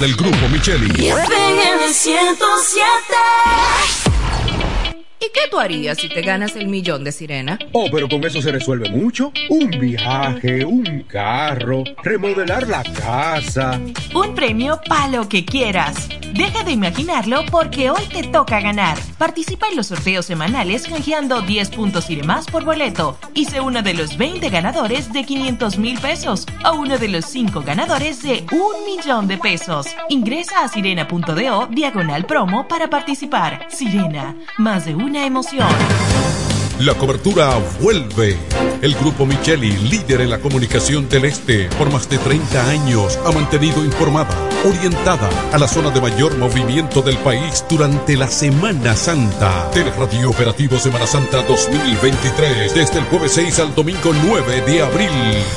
del grupo Micheli. FM 107. ¿Y qué tú harías si te ganas el millón de sirena? Oh, pero con eso se resuelve mucho. Un viaje, un carro, remodelar la casa. Un premio para lo que quieras. Deja de imaginarlo porque hoy te toca ganar. Participa en los sorteos semanales canjeando 10 puntos y demás por boleto. Y sé uno de los 20 ganadores de 500 mil pesos o uno de los 5 ganadores de un millón de pesos. Ingresa a sirena.do diagonal promo para participar. Sirena, más de una emoción. La cobertura vuelve. El grupo Micheli, líder en la comunicación del Este, por más de 30 años, ha mantenido informada, orientada a la zona de mayor movimiento del país durante la Semana Santa. Teleradio Operativo Semana Santa 2023, desde el jueves 6 al domingo 9 de abril.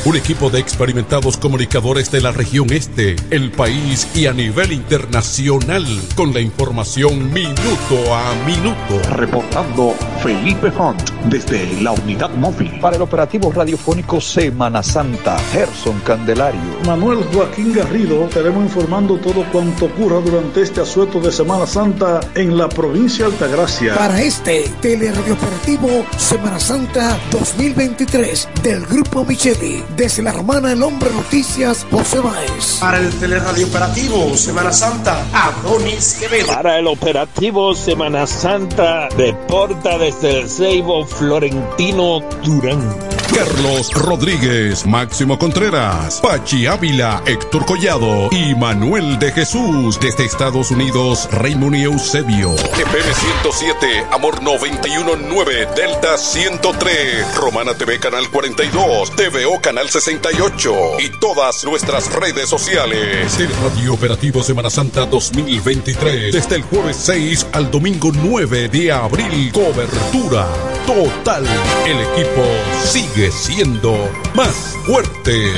Un equipo de experimentados comunicadores de la región Este, el país y a nivel internacional, con la información minuto a minuto. Reportando Felipe Hunt desde la unidad móvil. Para el operativo radiofónico Semana Santa, Gerson Candelario. Manuel Joaquín Garrido, estaremos informando todo cuanto ocurra durante este asueto de Semana Santa en la provincia de Altagracia. Para este teleradiooperativo Semana Santa 2023 del Grupo Micheli, desde la hermana El Hombre Noticias, José Báez. Para el teleradio operativo Semana Santa, Adonis Quevedo. Para el operativo Semana Santa, reporta desde el Ceibo Florentino Durán. Carlos Rodríguez, Máximo Contreras, Pachi Ávila, Héctor Collado y Manuel de Jesús desde Estados Unidos, Raymond y Eusebio. FM 107, Amor 919, Delta 103, Romana TV Canal 42, TVO Canal 68 y todas nuestras redes sociales. El Radio Operativo Semana Santa 2023, desde el jueves 6 al domingo 9 de abril, cobertura total. El equipo sigue siendo más fuerte.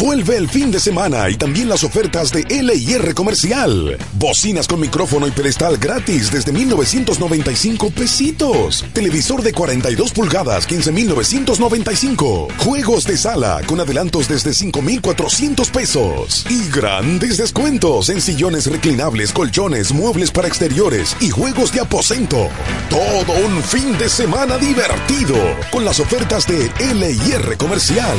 Vuelve el fin de semana y también las ofertas de LIR Comercial. Bocinas con micrófono y pedestal gratis desde 1995 pesitos. Televisor de 42 pulgadas 15,995. Juegos de sala con adelantos desde 5,400 pesos. Y grandes descuentos en sillones reclinables, colchones, muebles para exteriores y juegos de aposento. Todo un fin de semana divertido con las ofertas de LIR Comercial.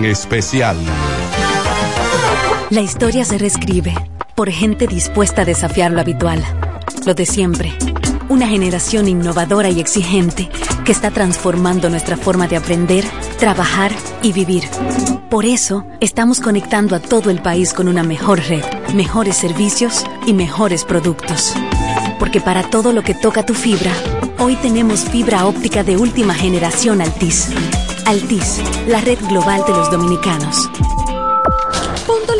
Especial. La historia se reescribe por gente dispuesta a desafiar lo habitual, lo de siempre. Una generación innovadora y exigente que está transformando nuestra forma de aprender, trabajar y vivir. Por eso, estamos conectando a todo el país con una mejor red, mejores servicios y mejores productos. Porque para todo lo que toca tu fibra, hoy tenemos fibra óptica de última generación Altis. Altis, la red global de los dominicanos.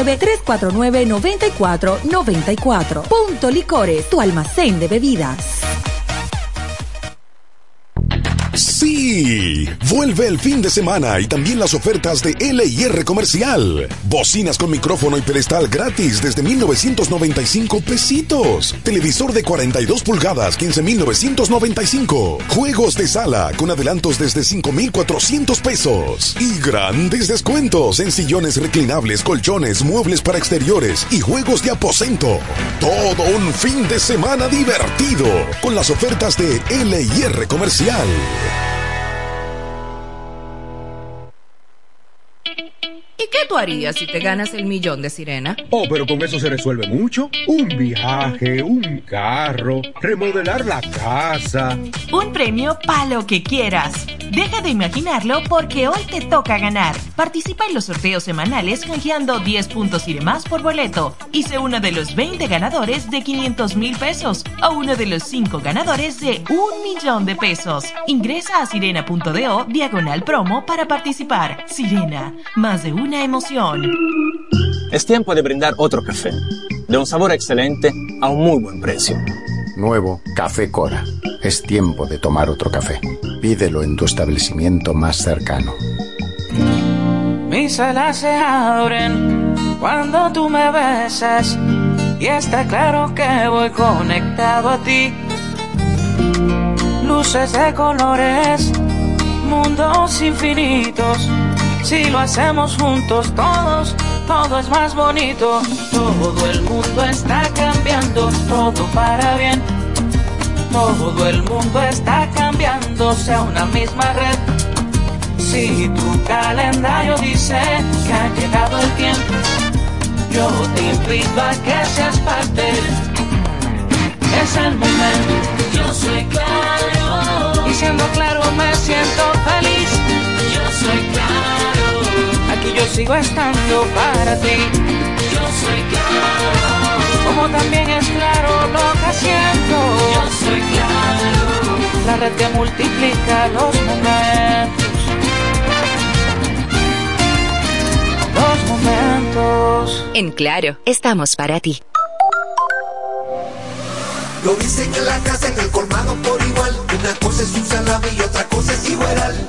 349-9494. Punto Licores, tu almacén de bebidas. Sí, vuelve el fin de semana y también las ofertas de LIR Comercial. Bocinas con micrófono y pedestal gratis desde 1995 pesitos. Televisor de 42 pulgadas, 15,995. Juegos de sala con adelantos desde 5,400 pesos. Y grandes descuentos en sillones reclinables, colchones, muebles para exteriores y juegos de aposento. Todo un fin de semana divertido con las ofertas de LIR Comercial. ¿Y qué tú harías si te ganas el millón de sirena? Oh, pero con eso se resuelve mucho. Un viaje, un carro, remodelar la casa. Un premio para lo que quieras. Deja de imaginarlo porque hoy te toca ganar. Participa en los sorteos semanales canjeando 10 puntos y demás por boleto. Y sé uno de los 20 ganadores de 500 mil pesos o uno de los 5 ganadores de un millón de pesos. Ingresa a sirena.do diagonal promo para participar. Sirena, más de una emoción. Es tiempo de brindar otro café, de un sabor excelente a un muy buen precio. Nuevo Café Cora. Es tiempo de tomar otro café. Pídelo en tu establecimiento más cercano. Mis alas se abren cuando tú me besas y está claro que voy conectado a ti. Luces de colores, mundos infinitos. Si lo hacemos juntos todos, todo es más bonito. Todo el mundo está cambiando, todo para bien. Todo el mundo está cambiando, sea una misma red. Si tu calendario dice que ha llegado el tiempo, yo te invito a que seas parte. Es el momento. Yo soy claro. Y siendo claro me siento feliz. Yo soy claro. Aquí yo sigo estando para ti. Yo soy claro. Como también es claro lo que siento. Yo soy claro. La red que multiplica los momentos. Los momentos. En Claro, estamos para ti. Lo dicen en la casa, en el colmado por igual. Una cosa es un salami y otra cosa es igual.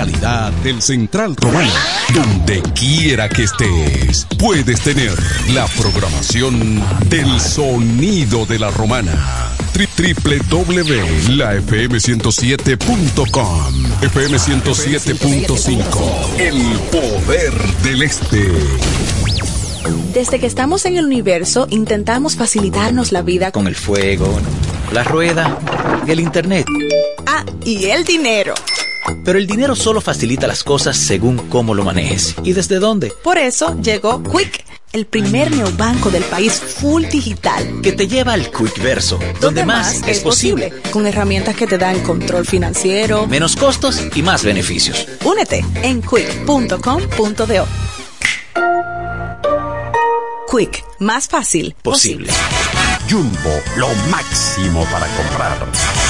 Calidad del Central Romano. Donde quiera que estés, puedes tener la programación del sonido de la romana. www.lafm107.com FM107.5 El poder del este. Desde que estamos en el universo, intentamos facilitarnos la vida con el fuego, la rueda y el internet. Ah, y el dinero. Pero el dinero solo facilita las cosas según cómo lo manejes y desde dónde. Por eso llegó Quick, el primer neobanco del país full digital. Que te lleva al Quick Verso, donde, más, es posible. Con herramientas que te dan control financiero, menos costos y más beneficios. Únete en quick.com.do. Quick, más fácil posible. Jumbo, lo máximo para comprar.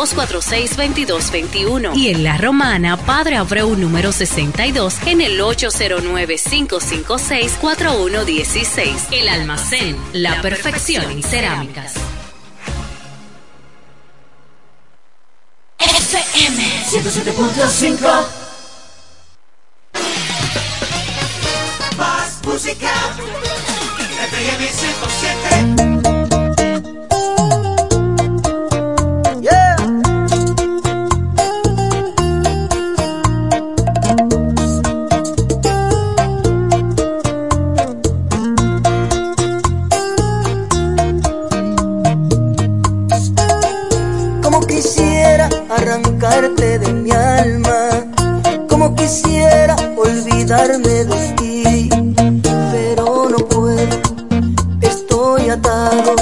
246-2221. Y en La Romana, Padre Abreu número 62 en el 809-556-4116. El almacén, la perfección en cerámicas. FM 107.5 Más música FM 107 quisiera olvidarme de ti, pero no puedo, estoy atado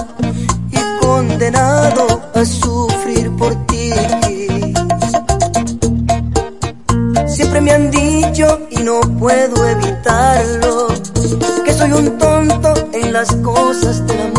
y condenado a sufrir por ti. Siempre me han dicho y no puedo evitarlo, que soy un tonto en las cosas del amor,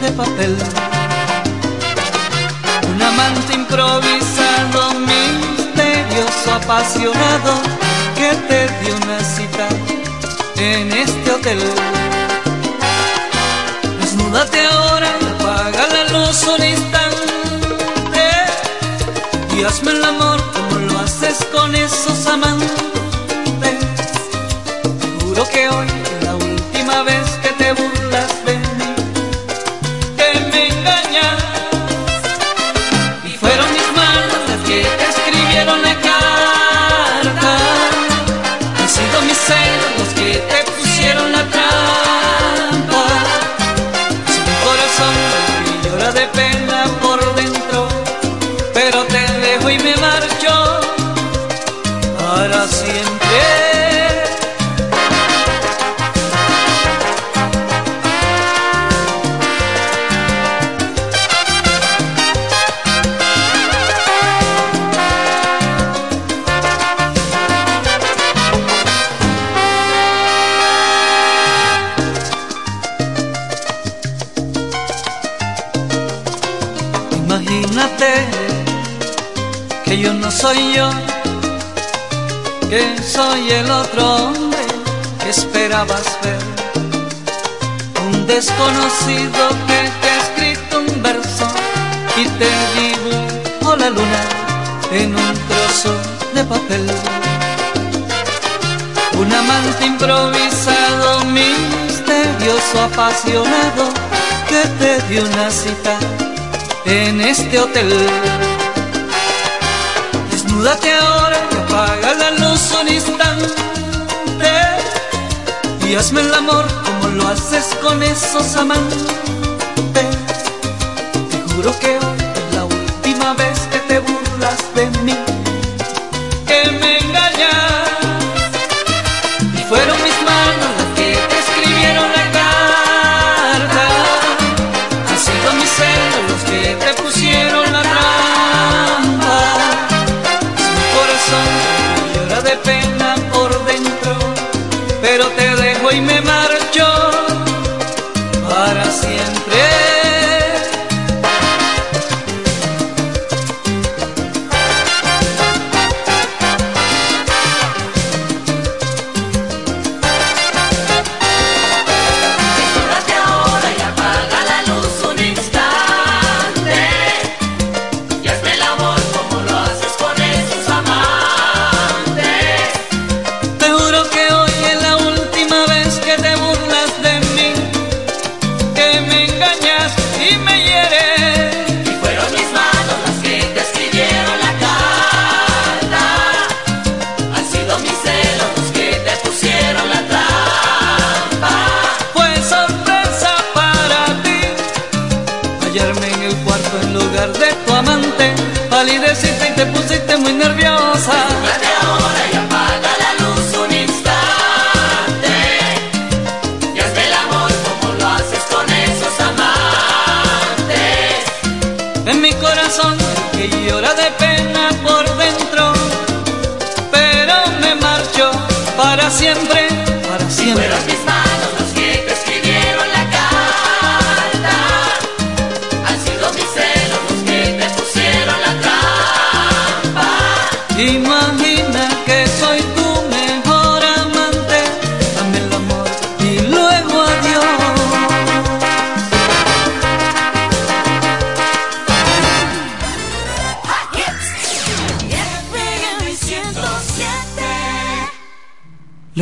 de papel. Un amante improvisado, misterioso, apasionado, que te dio una cita en este hotel. Desnúdate ahora, apaga la luz un instante y hazme el amor como lo haces con esos amantes. Desconocido que te ha escrito un verso y te dibujo la luna en un trozo de papel. Un amante improvisado, misterioso, apasionado, que te dio una cita en este hotel. Desnúdate ahora y apaga la luz un instante y hazme el amor como lo haces con esos amantes. Te juro que hallarme en el cuarto en lugar de tu amante. Palideciste y te pusiste muy nerviosa. Desnúdate ahora y apaga la luz un instante Y hazme el amor como lo haces con esos amantes En mi corazón que llora de pena por dentro, pero me marcho para siempre, para siempre.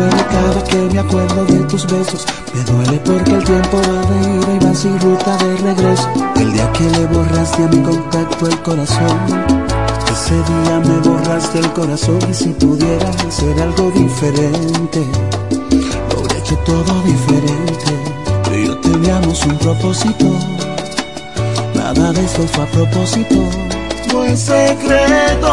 Duele cada que me acuerdo de tus besos. Me duele porque el tiempo va de ida y va sin ruta de regreso. El día que le borraste a mi contacto el corazón. Ese día me borraste el corazón y si pudiera hacer algo diferente, lo hubiera hecho todo diferente. Tú y yo teníamos un propósito, nada de eso fue a propósito. No es secreto.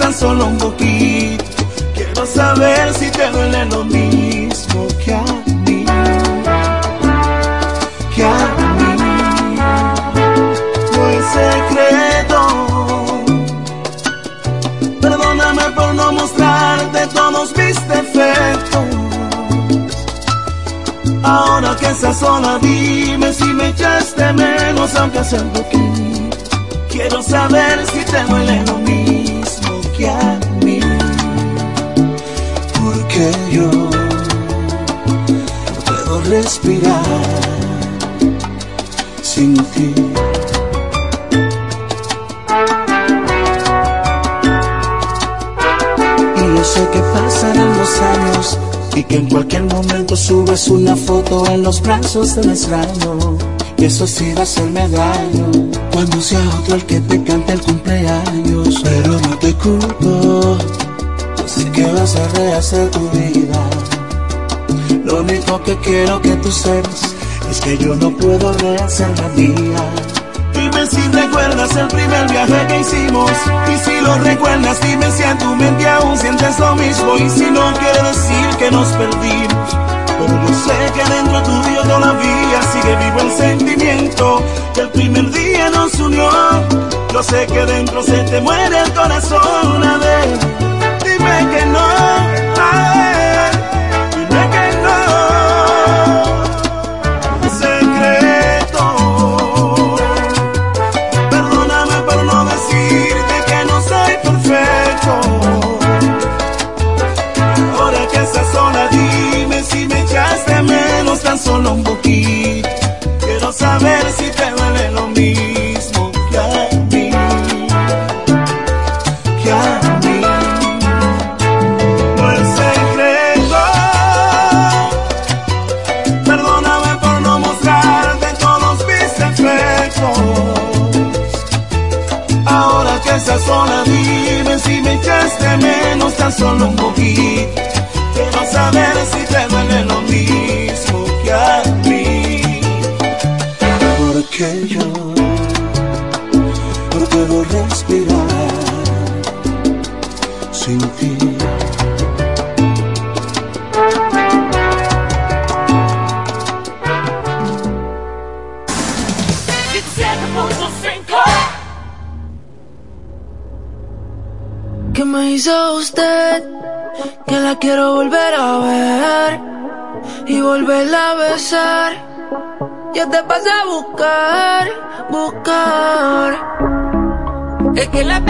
Tan solo un poquito. Quiero saber si te duele lo mismo que a mí. Que a mí. No es secreto. Perdóname por no mostrarte todos mis defectos. Ahora que estás sola, dime si me echaste menos, aunque sea un poquito. Quiero saber si te duele lo mismo Porque yo no puedo respirar sin ti. Y yo sé que pasarán los años y que en cualquier momento subes una foto en los brazos del extraño. Y eso sí va a hacerme daño cuando sea otro el que te cante el cumpleaños. Pero no te culpo, sé que vas a rehacer tu vida. Lo único que quiero que tú sepas es que yo no puedo rehacer la mía. Dime si recuerdas el primer viaje que hicimos Y si lo recuerdas dime si en tu mente aún sientes lo mismo Y si no quiere decir que nos perdimos Pero yo sé que dentro tuyo todavía sigue vivo el sentimiento Que el primer día nos unió Yo sé que dentro se te muere el corazón A ver, buscar, buscar. Es que la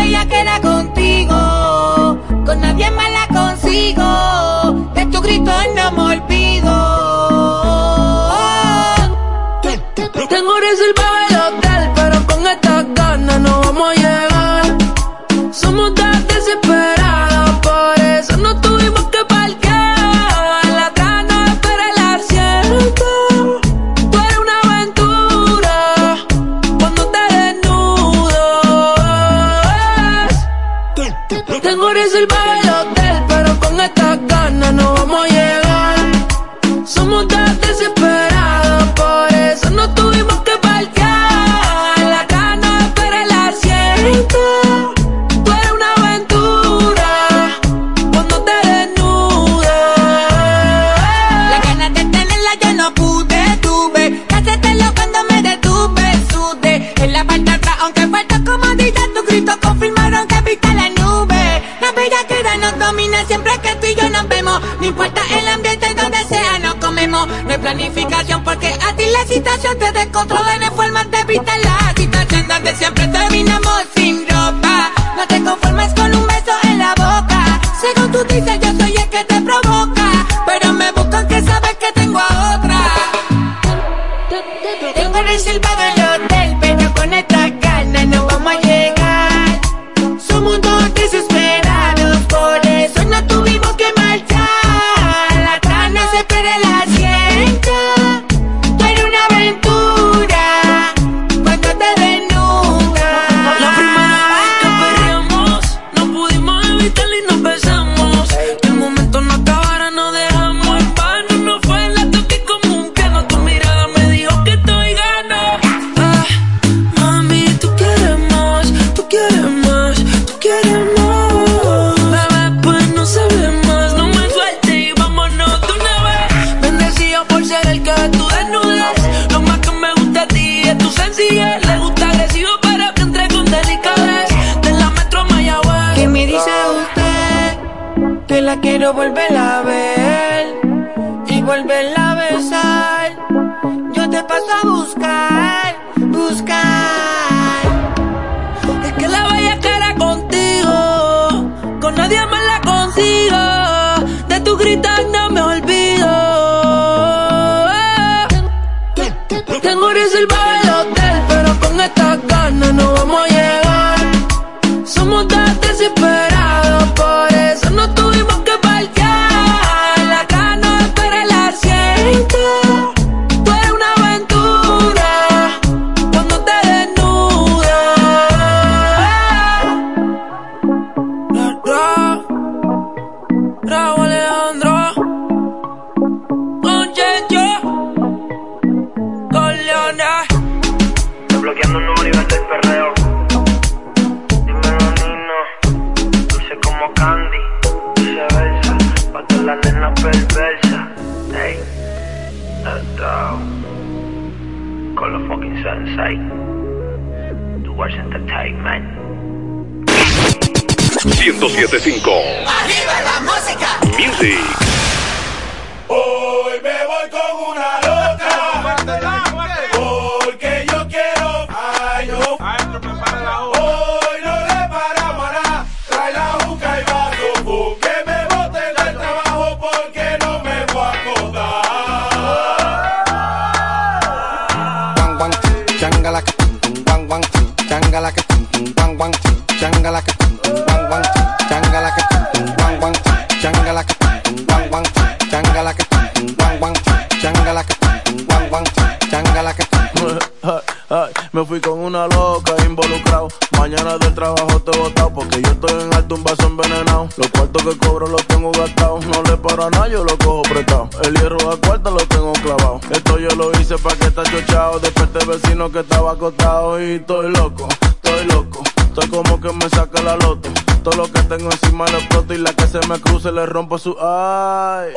se le rompe su ay.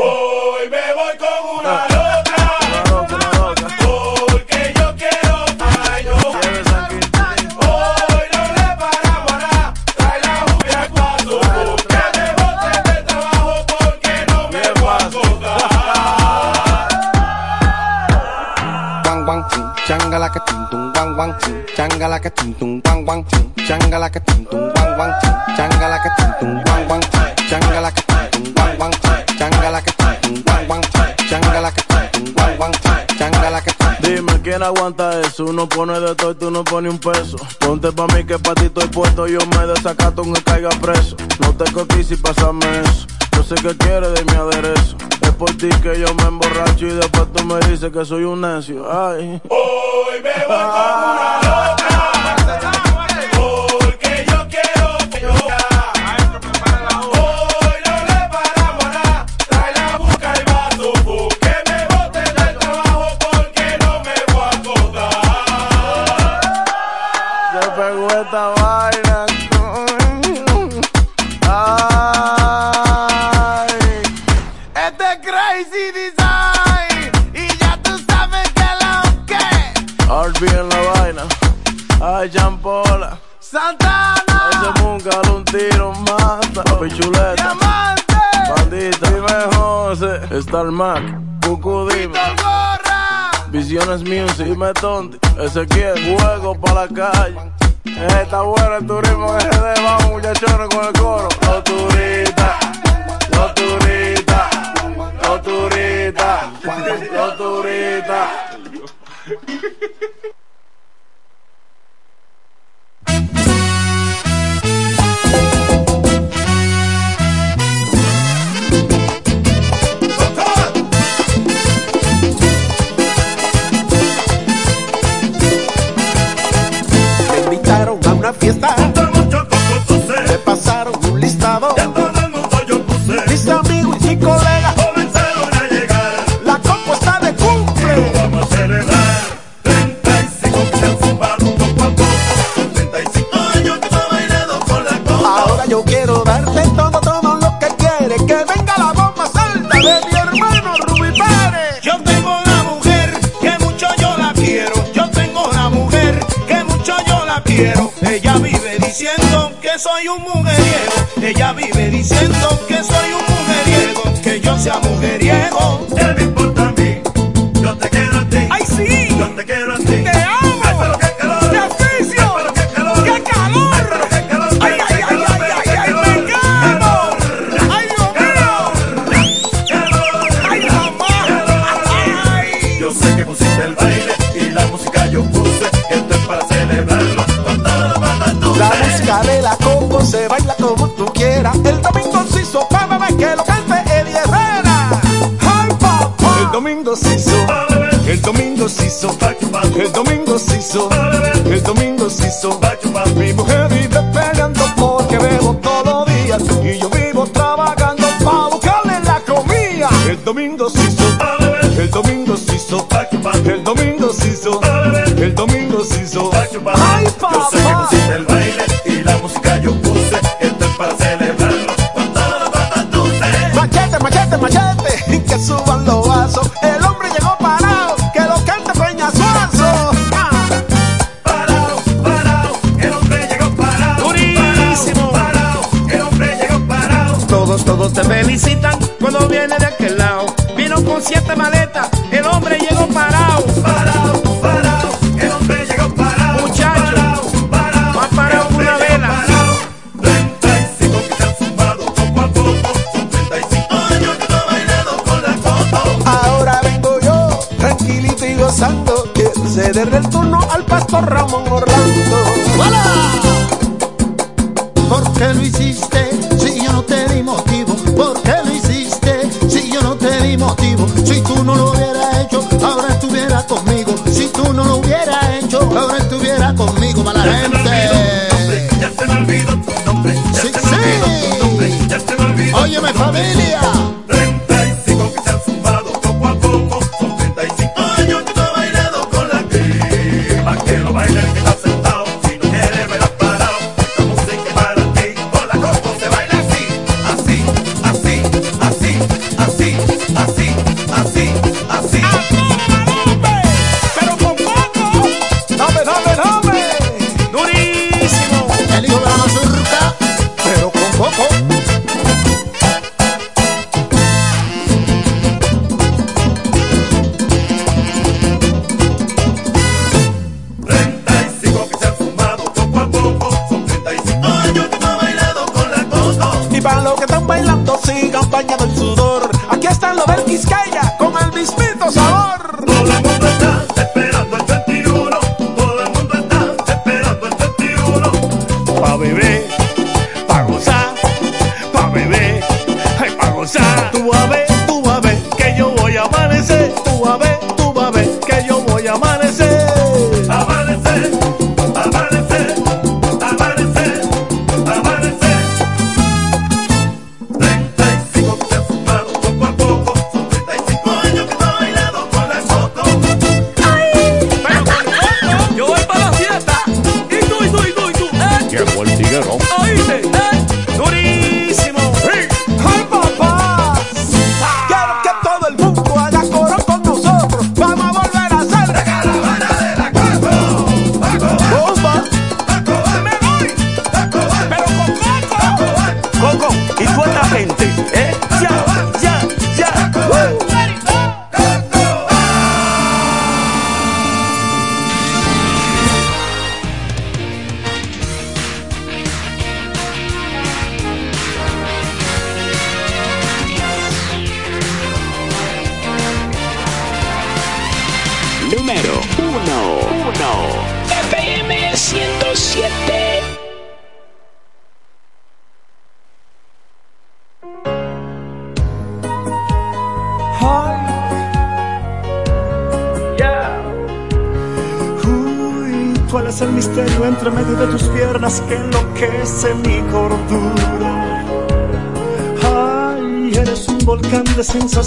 aguanta eso. Uno pone de todo y tú no pones un peso. Ponte pa' mí que pa' ti estoy puesto. Yo me desacato aunque caiga preso. No te cotices y pásame eso. Yo sé que quieres de mi aderezo. Es por ti que yo me emborracho y después tú me dices que soy un necio. Ay. Hoy me voy a Star Mac, Cucudima. Visiones Music, dime tonti, Ezequiel, juego para la calle. Está bueno el turismo que se dé, vamos muchachones con el coro. Los turistas, los turistas, los turistas, los turistas. soy un mujeriego. Ella vive diciendo que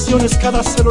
de sensaciones, cada célula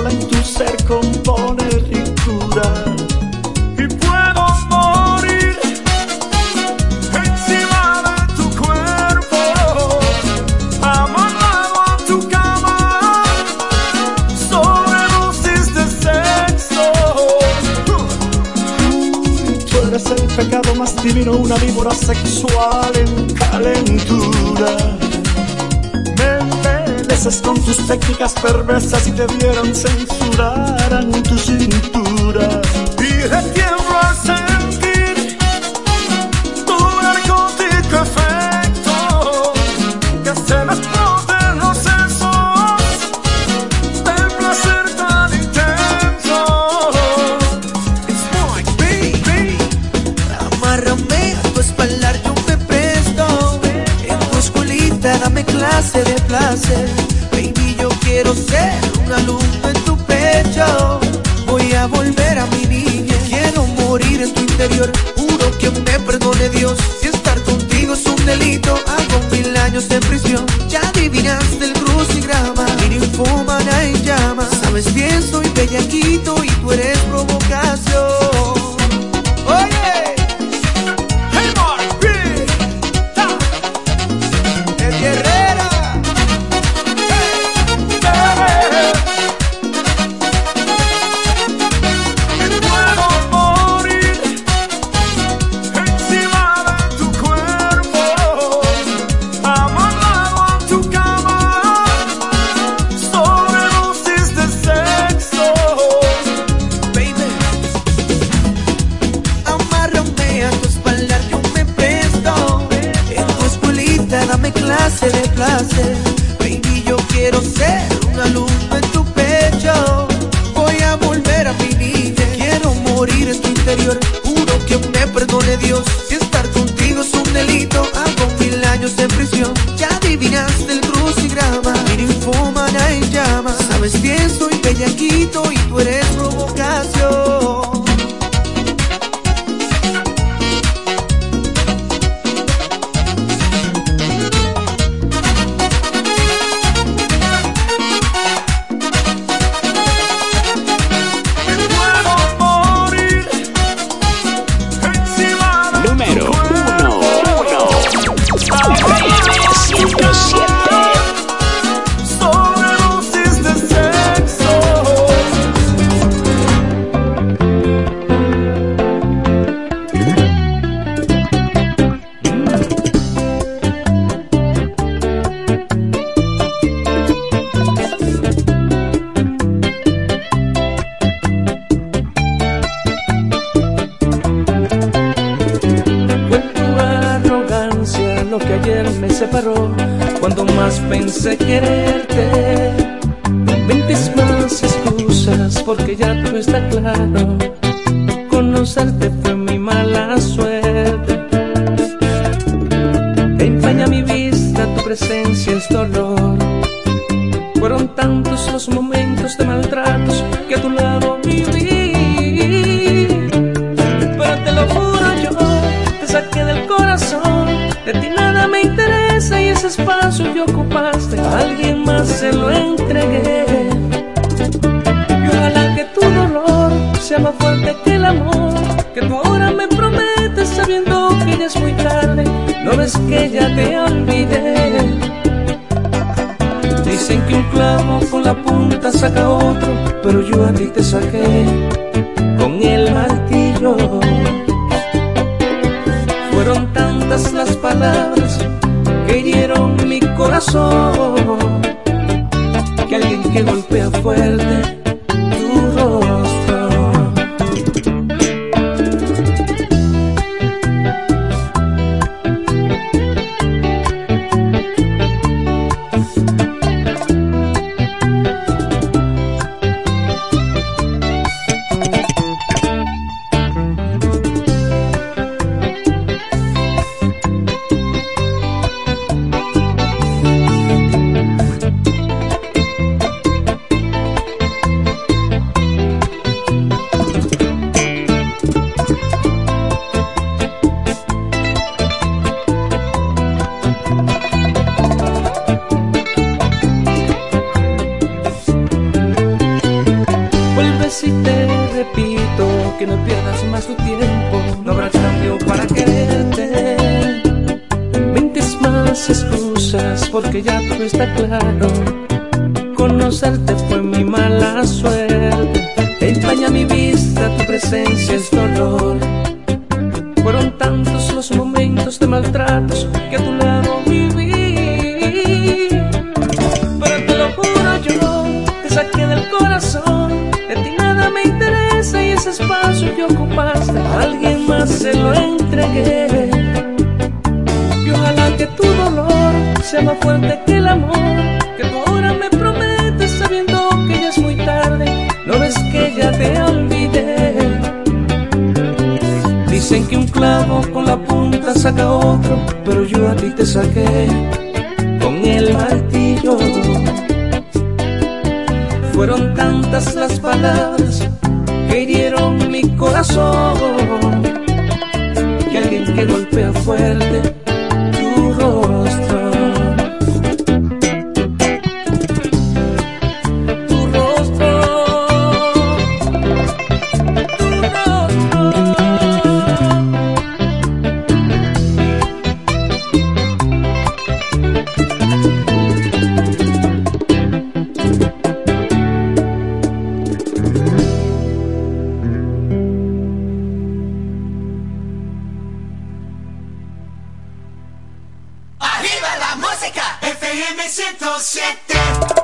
107.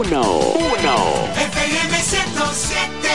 1. 1. FM 107.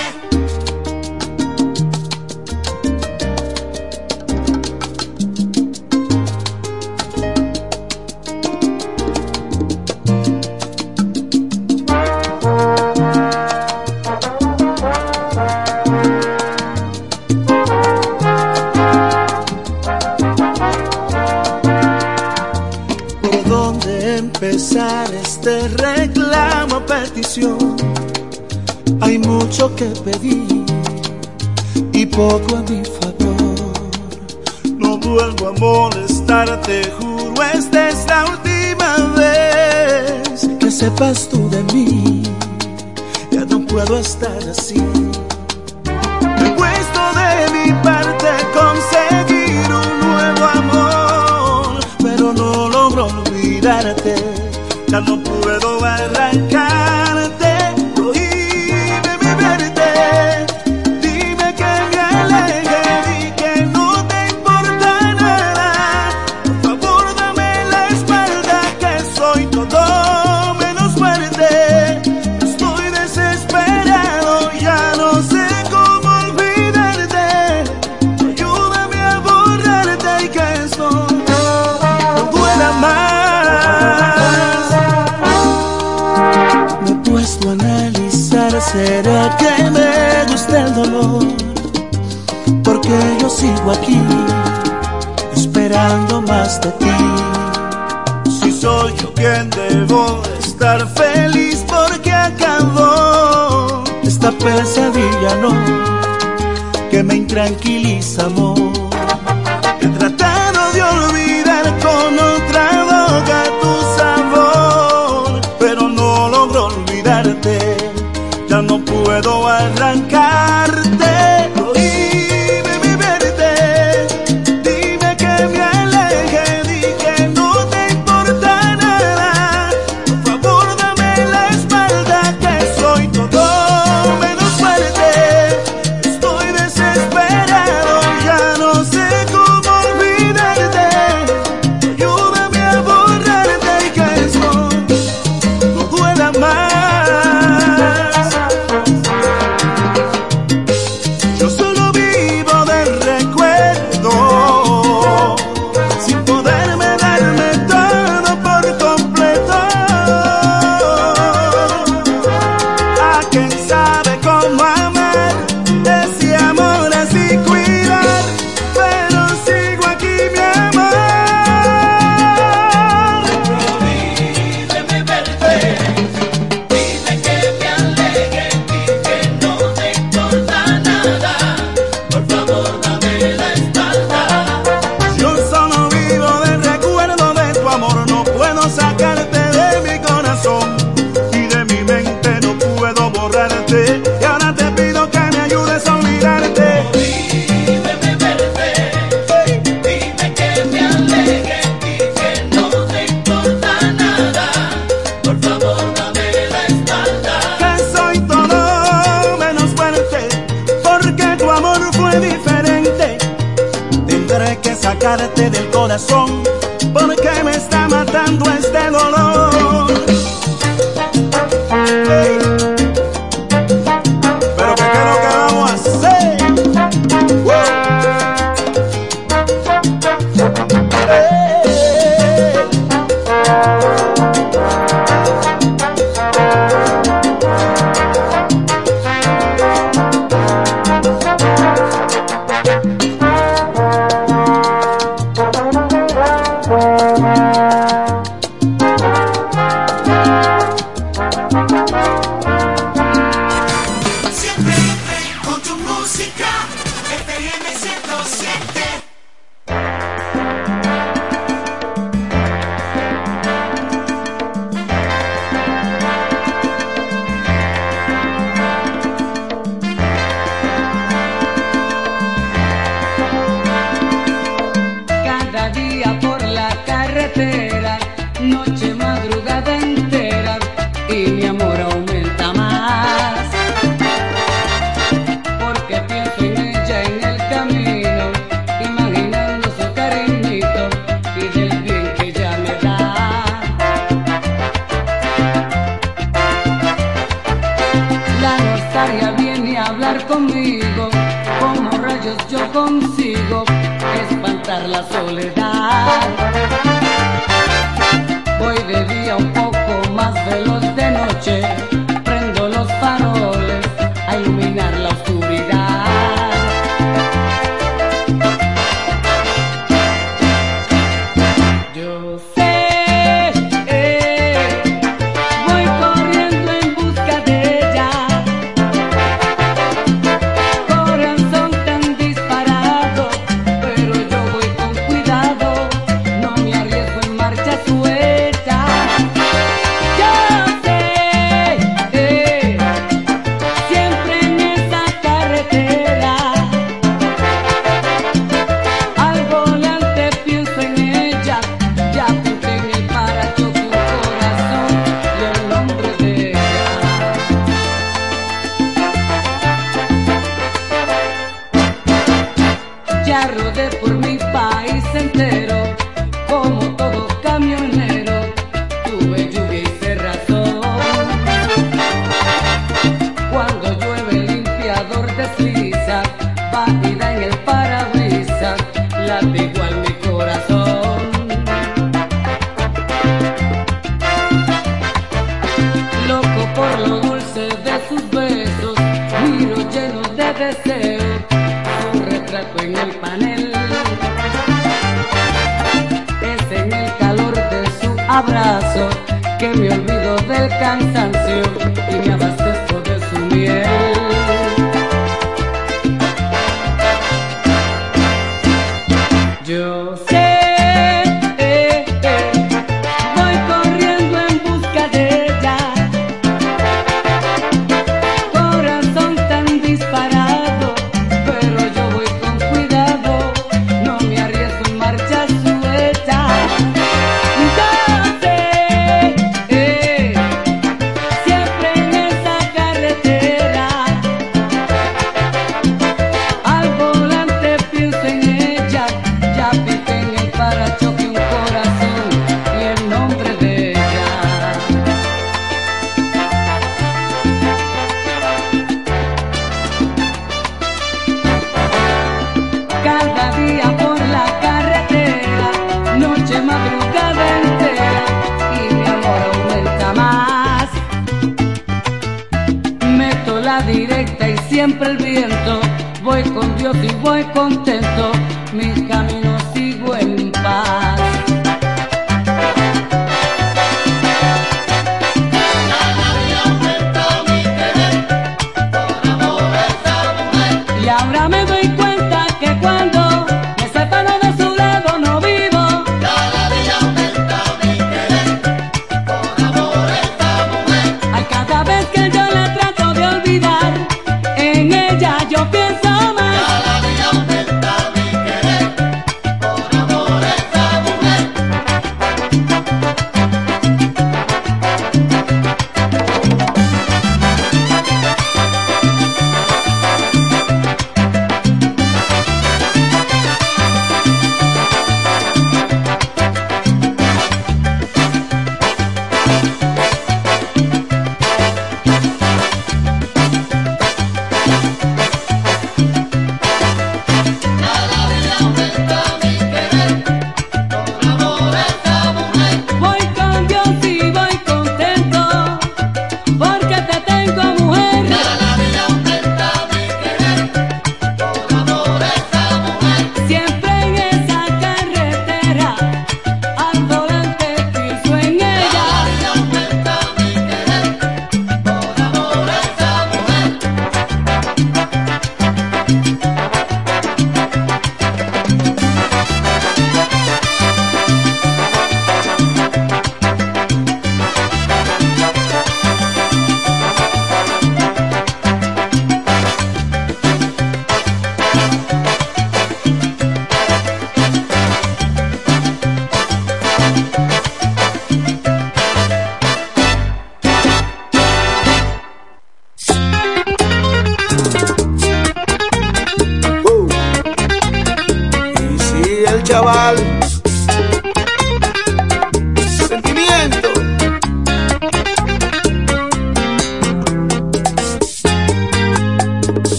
Con Dios y voy contento, mis caminos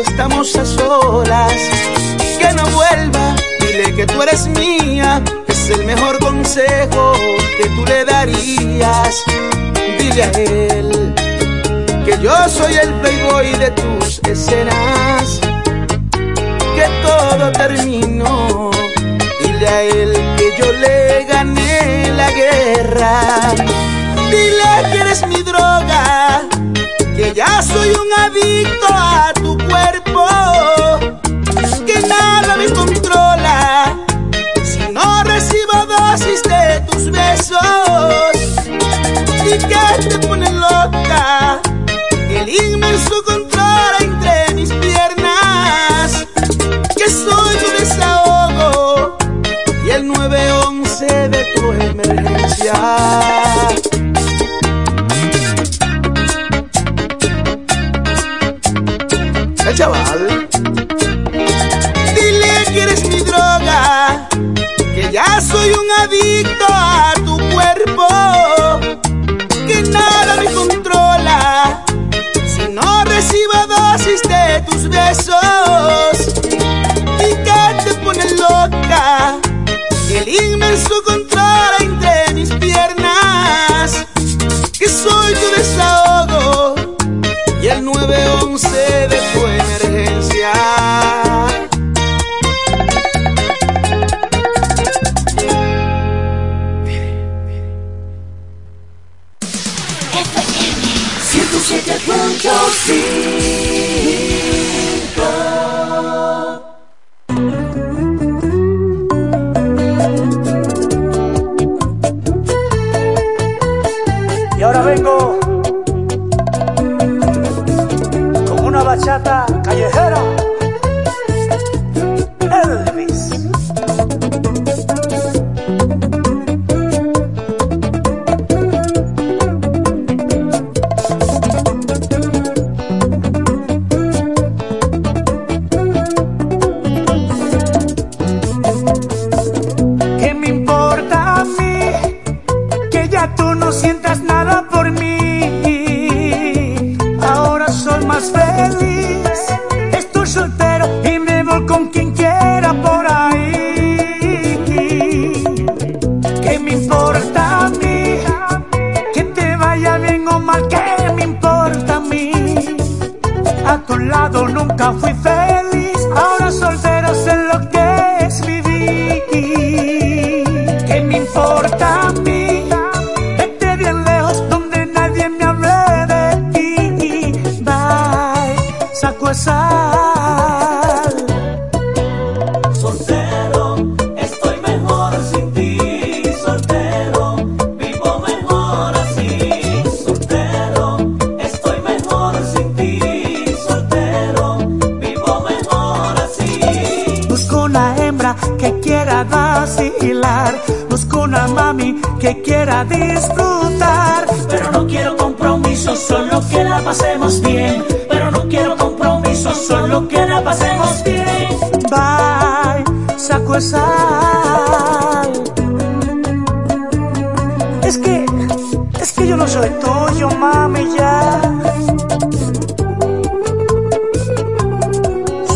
estamos a solas. Que no vuelva, dile que tú eres mía, es el mejor consejo que tú le darías. Dile a él que yo soy el playboy de tus escenas, que todo terminó. Dile a él que yo le gané la guerra. Dile que eres mi droga que ya soy un adicto a tu cuerpo, que nada me controla si no recibo dosis de tus besos. Y que te pone loca el inmenso control entre mis piernas, que soy tu desahogo y el 911 de tu emergencia. soy un adicto a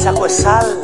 Saco sal.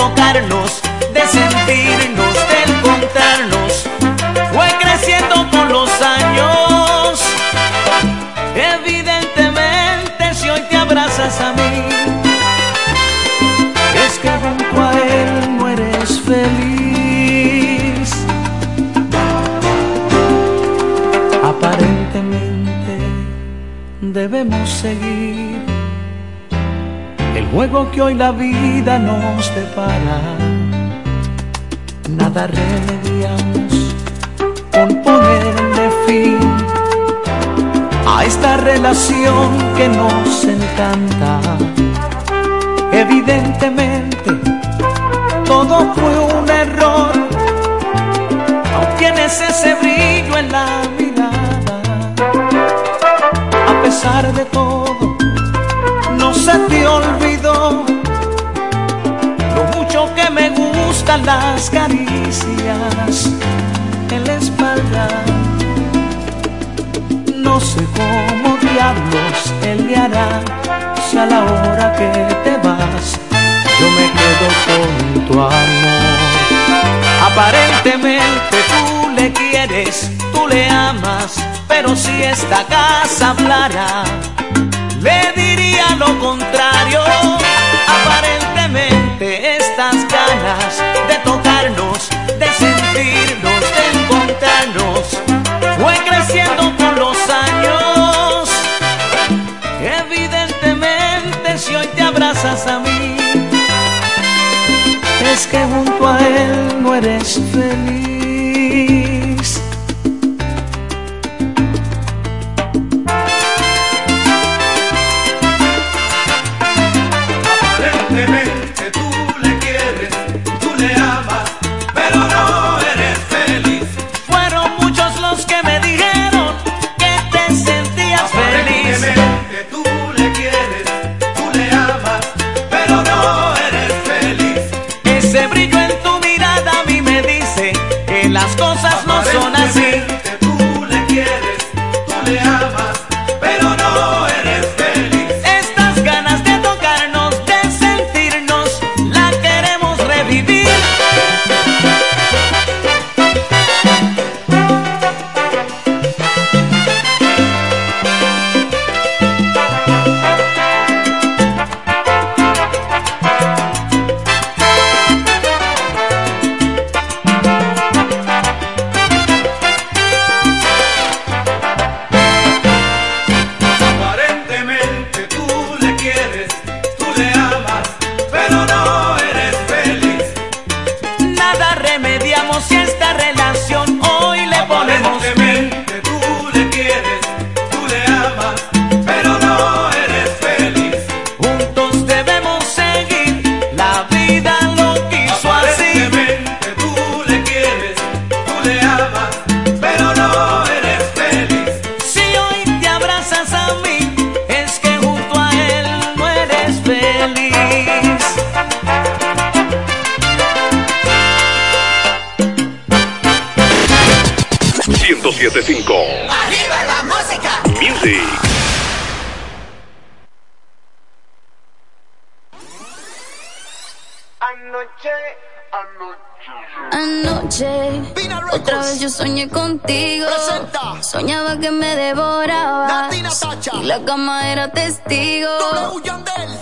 tocarnos, de sentirnos, de encontrarnos. Fue creciendo con los años. Evidentemente, si hoy te abrazas a mí, es que junto a él no eres feliz. Aparentemente, debemos seguir juego que hoy la vida nos depara. Nada remediamos con ponerle fin a esta relación que nos encanta. Evidentemente, todo fue un error. No tienes ese brillo en la mirada. A pesar de todo, no se te las caricias en la espalda. No sé cómo diablos él le hará si a la hora que te vas yo me quedo con tu amor. Aparentemente tú le quieres, tú le amas, pero si esta casa hablara, le diría lo contrario es que junto a él no eres feliz.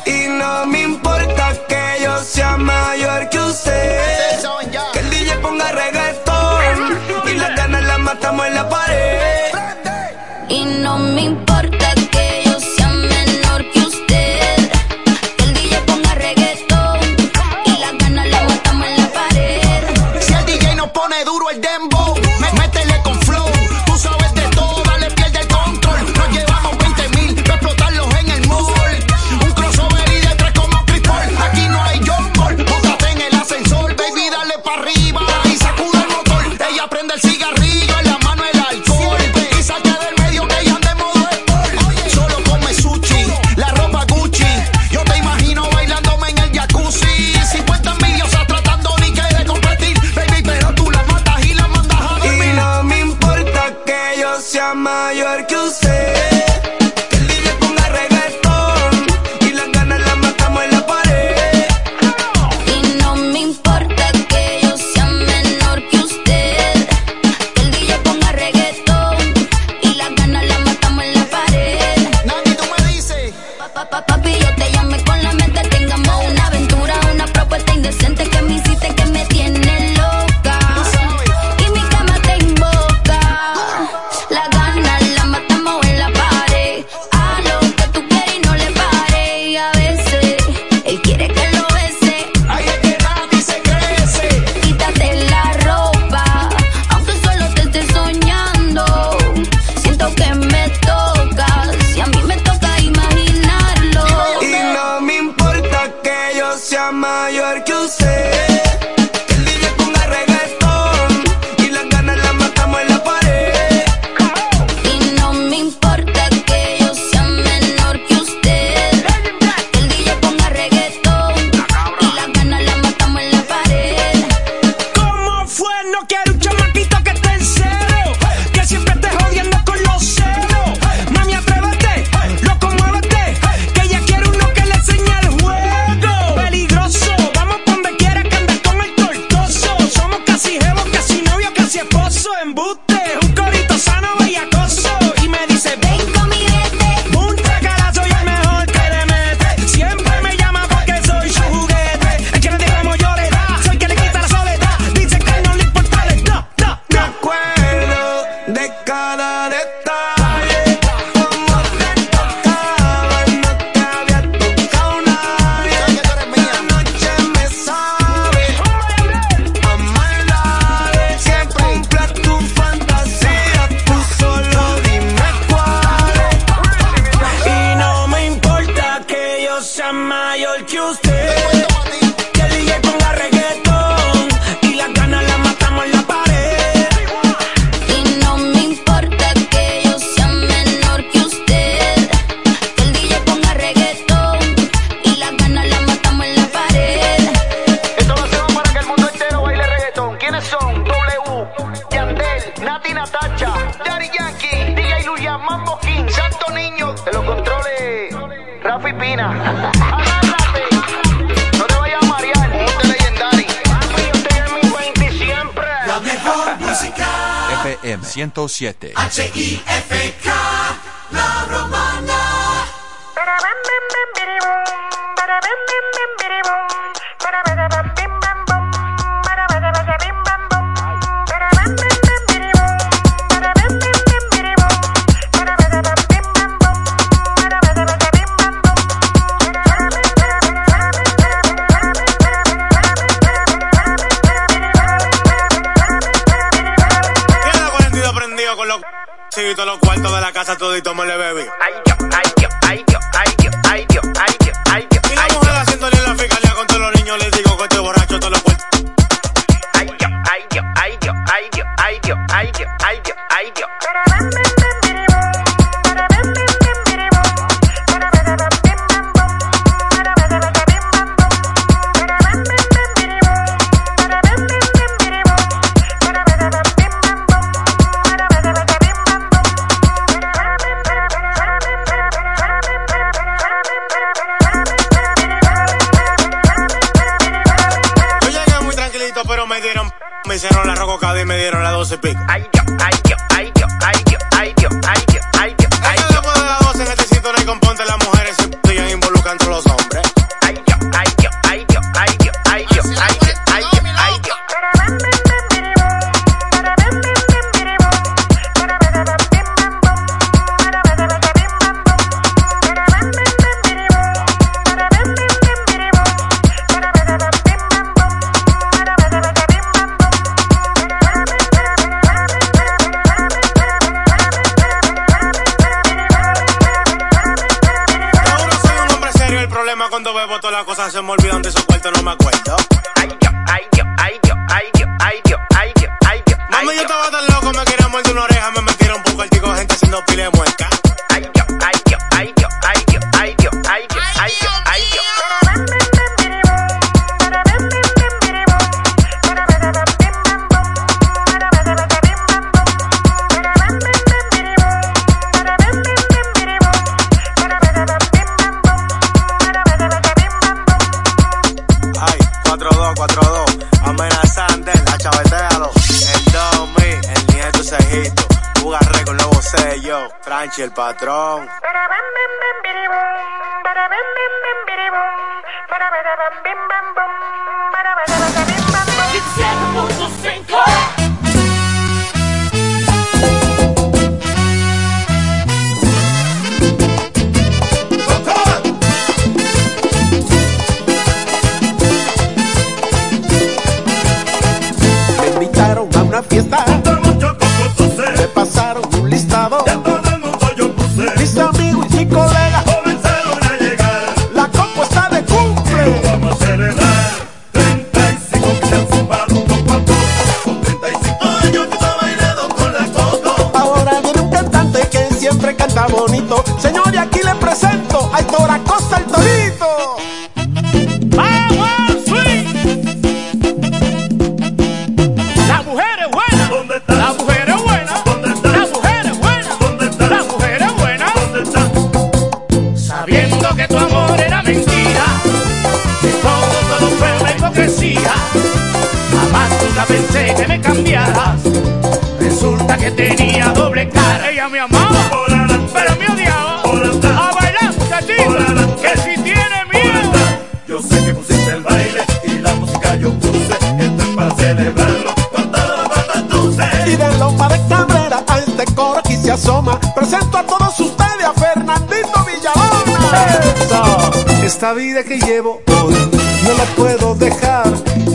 Y no me importa que yo sea mayor que usted. Que el DJ ponga reggaetón. Y las ganas las matamos en la pared. Y no me importa.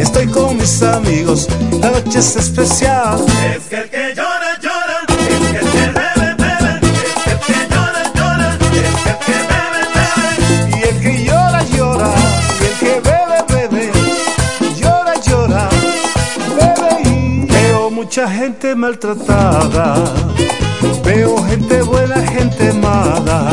estoy con mis amigos, la noche es especial. Es que el que llora, llora, es que el que bebe, bebe, es que el que llora, llora, es que el que bebe, bebe. Y el que llora, llora, y el que bebe, bebe, llora, llora, bebe y veo mucha gente maltratada, veo gente buena, gente mala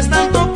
músicos están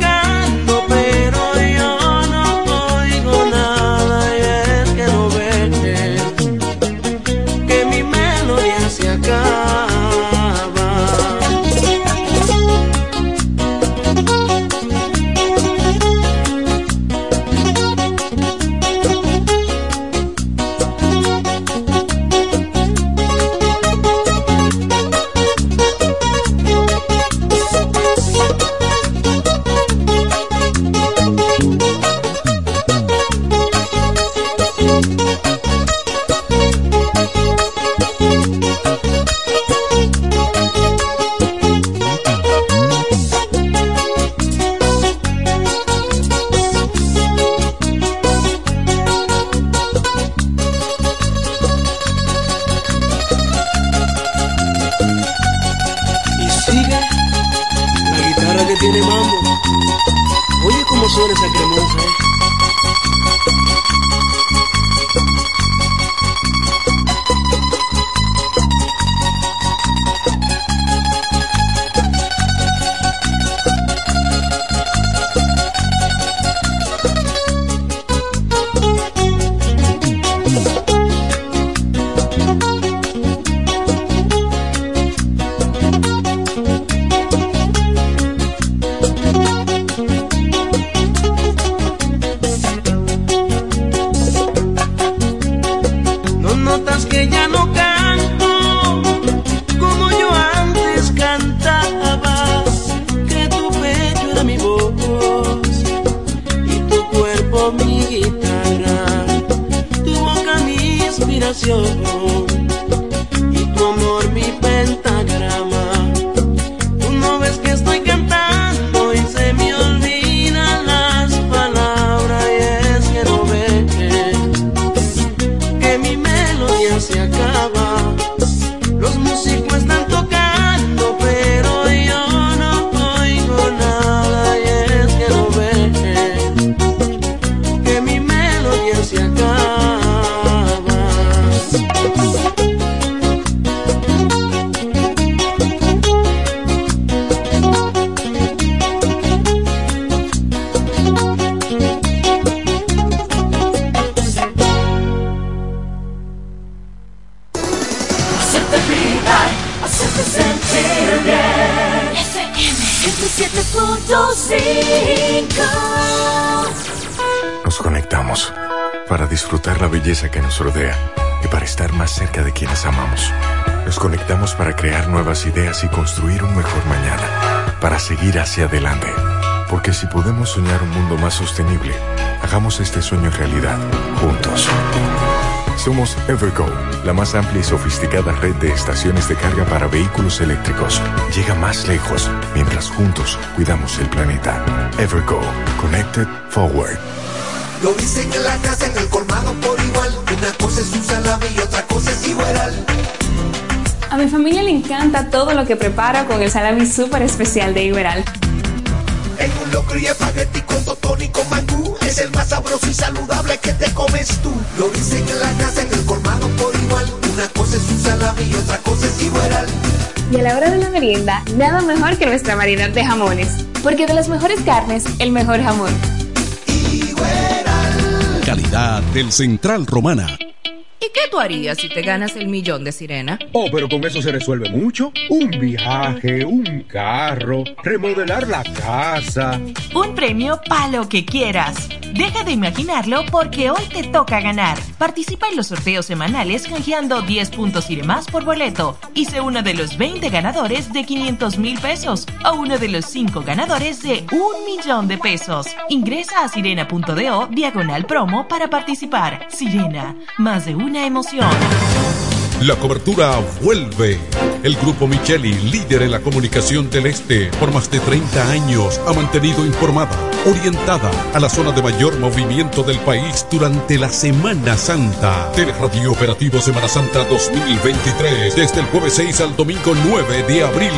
Somos Evergo, la más amplia y sofisticada red de estaciones de carga para vehículos eléctricos. Llega más lejos mientras juntos cuidamos el planeta. Evergo, Connected Forward. Lo dicen en la casa, en el colmado por igual. Una cosa es un salami y otra cosa es igual. A mi familia le encanta todo lo que preparo con el salami súper especial de Iberal. En un locro y espagueti con totón y con mangú. Es el más sabroso y saludable que te comes tú. Lo dicen en la casa, cosa es un salami y otra cosa es igual. Y a la hora de la merienda, nada mejor que nuestra variedad de jamones. Porque de las mejores carnes, el mejor jamón. Calidad del Central Romana. ¿Y qué tú harías si te ganas el millón de sirena? Oh, pero con eso se resuelve mucho. Un viaje, un carro, remodelar la casa. Un premio para lo que quieras. Deja de imaginarlo porque hoy te toca ganar. Participa en los sorteos semanales canjeando 10 puntos y demás por boleto y sé uno de los 20 ganadores de 500 mil pesos o uno de los 5 ganadores de un millón de pesos. Ingresa a sirena.do diagonal promo para participar. Sirena, más de una emoción. 嗯。La cobertura vuelve. El Grupo Micheli, líder en la comunicación del Este, por más de 30 años, ha mantenido informada, orientada a la zona de mayor movimiento del país durante la Semana Santa. Teleradio Operativo Semana Santa 2023, desde el jueves 6 al domingo 9 de abril.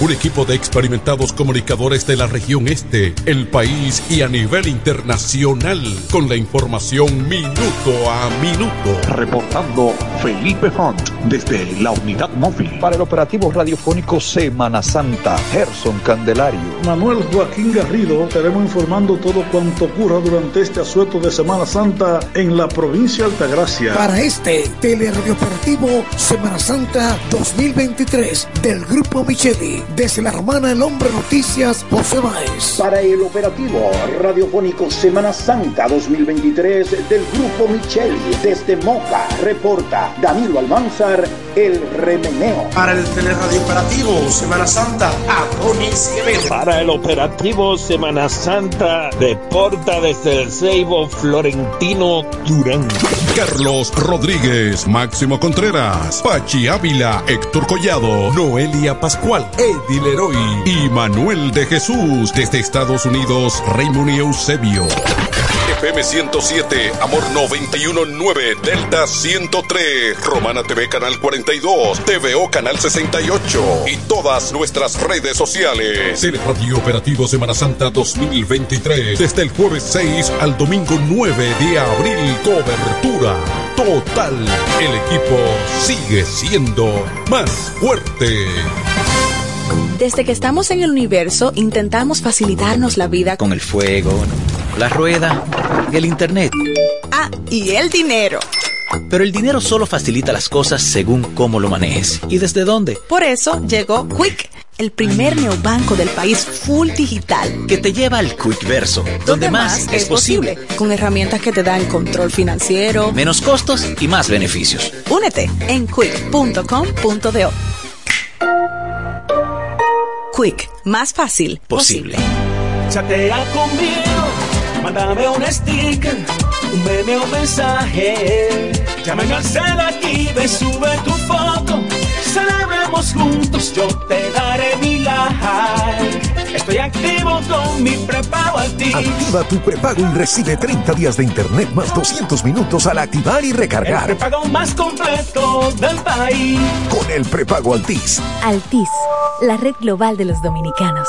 Un equipo de experimentados comunicadores de la región Este, el país y a nivel internacional, con la información minuto a minuto. Reportando Felipe Hunt desde la unidad móvil. Para el operativo radiofónico Semana Santa, Gerson Candelario. Manuel Joaquín Garrido, estaremos informando todo cuanto ocurra durante este asueto de Semana Santa en la provincia de Altagracia. Para este teleradiooperativo Semana Santa 2023 del Grupo Micheli, desde la hermana El Hombre Noticias, José Báez. Para el operativo radiofónico Semana Santa 2023 del Grupo Micheli, desde Moca, reporta Danilo El remeneo. Para el teleradio operativo Semana Santa, Adonis Quevedo. Para el operativo Semana Santa, deporta desde el Ceibo Florentino Durán. Carlos Rodríguez, Máximo Contreras, Pachi Ávila, Héctor Collado, Noelia Pascual, Eddie Leroy y Manuel de Jesús desde Estados Unidos, Raymond y Eusebio. FM 107, Amor 919, Delta 103, Romana TV Canal 42, TVO Canal 68 y todas nuestras redes sociales. El Radio Operativo Semana Santa 2023, desde el jueves 6 al domingo 9 de abril, cobertura total. El equipo sigue siendo más fuerte. Desde que estamos en el universo, intentamos facilitarnos la vida con el fuego, la rueda y el internet. Ah, y el dinero. Pero el dinero solo facilita las cosas según cómo lo manejes y desde dónde. Por eso llegó Quick, el primer neobanco del país full digital. Que te lleva al Quick Verso, donde, más, es posible. Con herramientas que te dan control financiero, menos costos y más beneficios. Únete en quick.com.do. Quick, más fácil posible. Chatea conmigo, mándame un sticker, un meme o mensaje. Llámame al cel aquí, ve, sube tu foto. Celebremos juntos, yo te daré mi like. Estoy activo con mi prepago Altis. Activa tu prepago y recibe 30 días de internet más 200 minutos al activar y recargar. El prepago más completo del país. Con el prepago Altis. Altis, la red global de los dominicanos.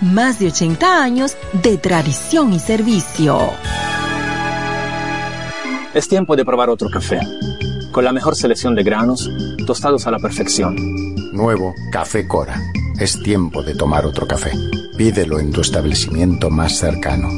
más de 80 años de tradición y servicio. Es tiempo de probar otro café, con la mejor selección de granos, tostados a la perfección. Nuevo Café Cora. Es tiempo de tomar otro café. Pídelo en tu establecimiento más cercano.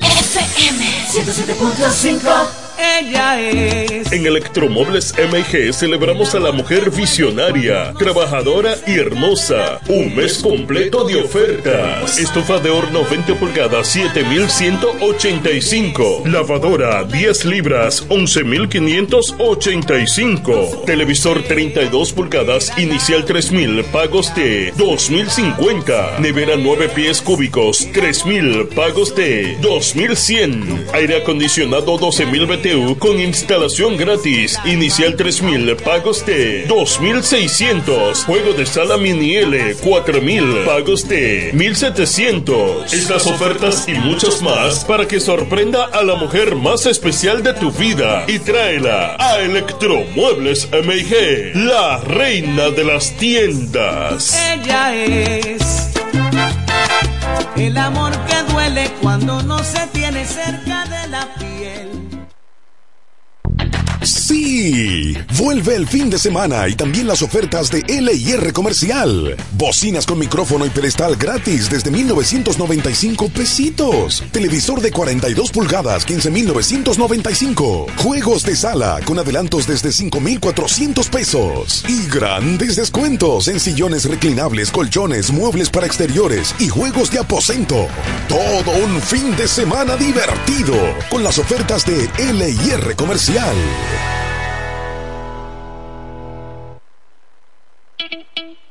FM 107.5 ella es. En Electromuebles MG celebramos a la mujer visionaria, trabajadora y hermosa. Un mes completo de ofertas. Estufa de horno 20 pulgadas, 7185. Lavadora 10 libras, 11585. Televisor 32 pulgadas, inicial 3000, pagos de 2050. Nevera 9 pies cúbicos, 3000, pagos de 2100. Aire acondicionado 12000 Con instalación gratis. Inicial 3000, pagos de 2600. Juego de sala mini L 4000, pagos de 1700. Estas ofertas y muchas más para que sorprenda a la mujer más especial de tu vida y tráela a Electromuebles MG, la reina de las tiendas. Ella es el amor que duele cuando no se tiene cerca de la piel. Sí, vuelve el fin de semana y también las ofertas de LIR Comercial. Bocinas con micrófono y pedestal gratis desde 1995 pesitos. Televisor de 42 pulgadas, 15,995. Juegos de sala con adelantos desde 5,400 pesos. Y grandes descuentos en sillones reclinables, colchones, muebles para exteriores y juegos de aposento. Todo un fin de semana divertido con las ofertas de LIR Comercial. Yeah!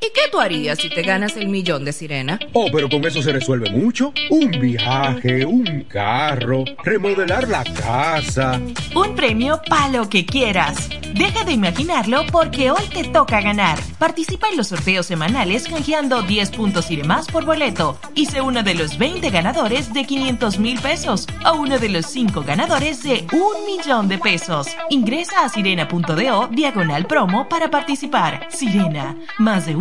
¿Y qué tú harías si te ganas el millón de sirena? Oh, pero con eso se resuelve mucho. Un viaje, un carro, remodelar la casa. Un premio para lo que quieras. Deja de imaginarlo porque hoy te toca ganar. Participa en los sorteos semanales canjeando 10 puntos y demás por boleto. Y sé uno de los 20 ganadores de 500 mil pesos o uno de los 5 ganadores de un millón de pesos. Ingresa a sirena.do diagonal promo para participar. Sirena, más de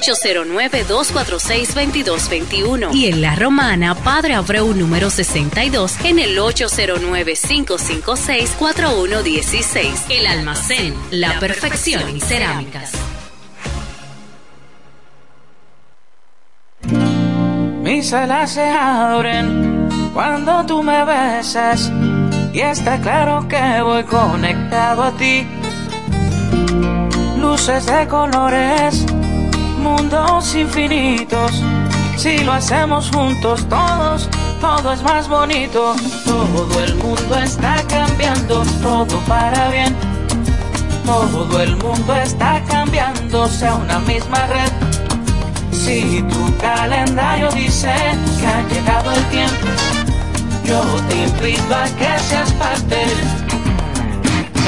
809-246-2221. Y en La Romana, Padre Abreu, número 62, en el 809-556-4116. El almacén, la perfección en cerámicas. Mis alas se abren cuando tú me besas y está claro que voy conectado a ti. Luces de colores, mundos infinitos. Si lo hacemos juntos todos, todo es más bonito. Todo el mundo está cambiando, todo para bien. Todo el mundo está cambiando, sea una misma red. Si tu calendario dice que ha llegado el tiempo, yo te invito a que seas parte.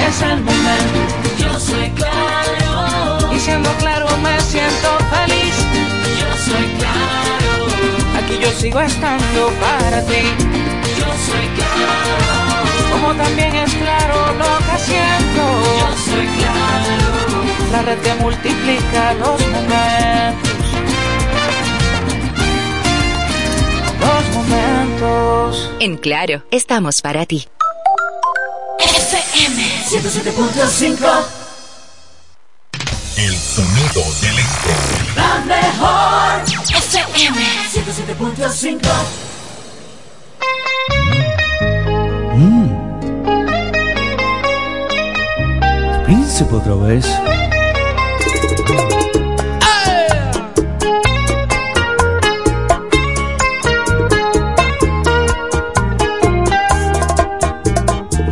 Es el momento. Yo soy claro. Y siendo claro me siento feliz. Yo soy claro. Aquí yo sigo estando para ti. Yo soy claro. Como también es claro lo que siento. Yo soy claro. La red que multiplica los momentos. Los momentos. En Claro, estamos para ti. FM 107.5 El sonido del este. La mejor. FM 107.5 Príncipe otra vez.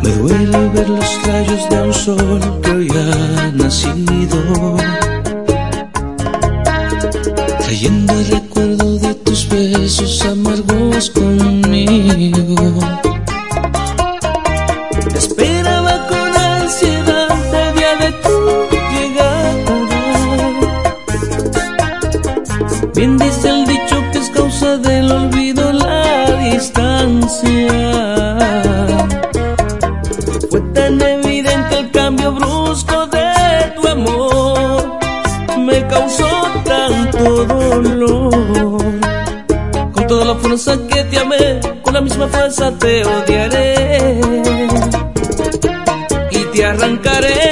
Me duele ver los rayos de un sol que hoy ha nacido. Trayendo el recuerdo de tus besos amargos conmigo. Esperaba con ansiedad el día de tu llegada. Bien dice fuerza te odiaré y te arrancaré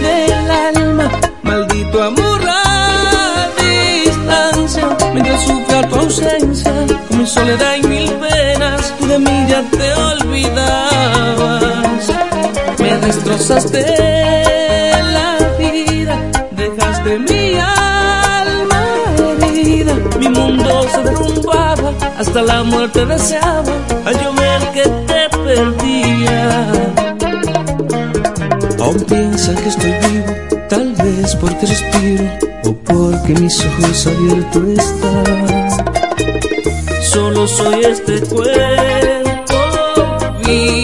del alma, maldito amor a distancia. Mientras sufra tu ausencia, con mi soledad y mil penas, tú de mí ya te olvidabas. Me destrozaste hasta la muerte deseaba, al yo que te perdía. Aún piensa que estoy vivo, tal vez porque respiro o porque mis ojos abiertos están. Solo soy este cuerpo vivo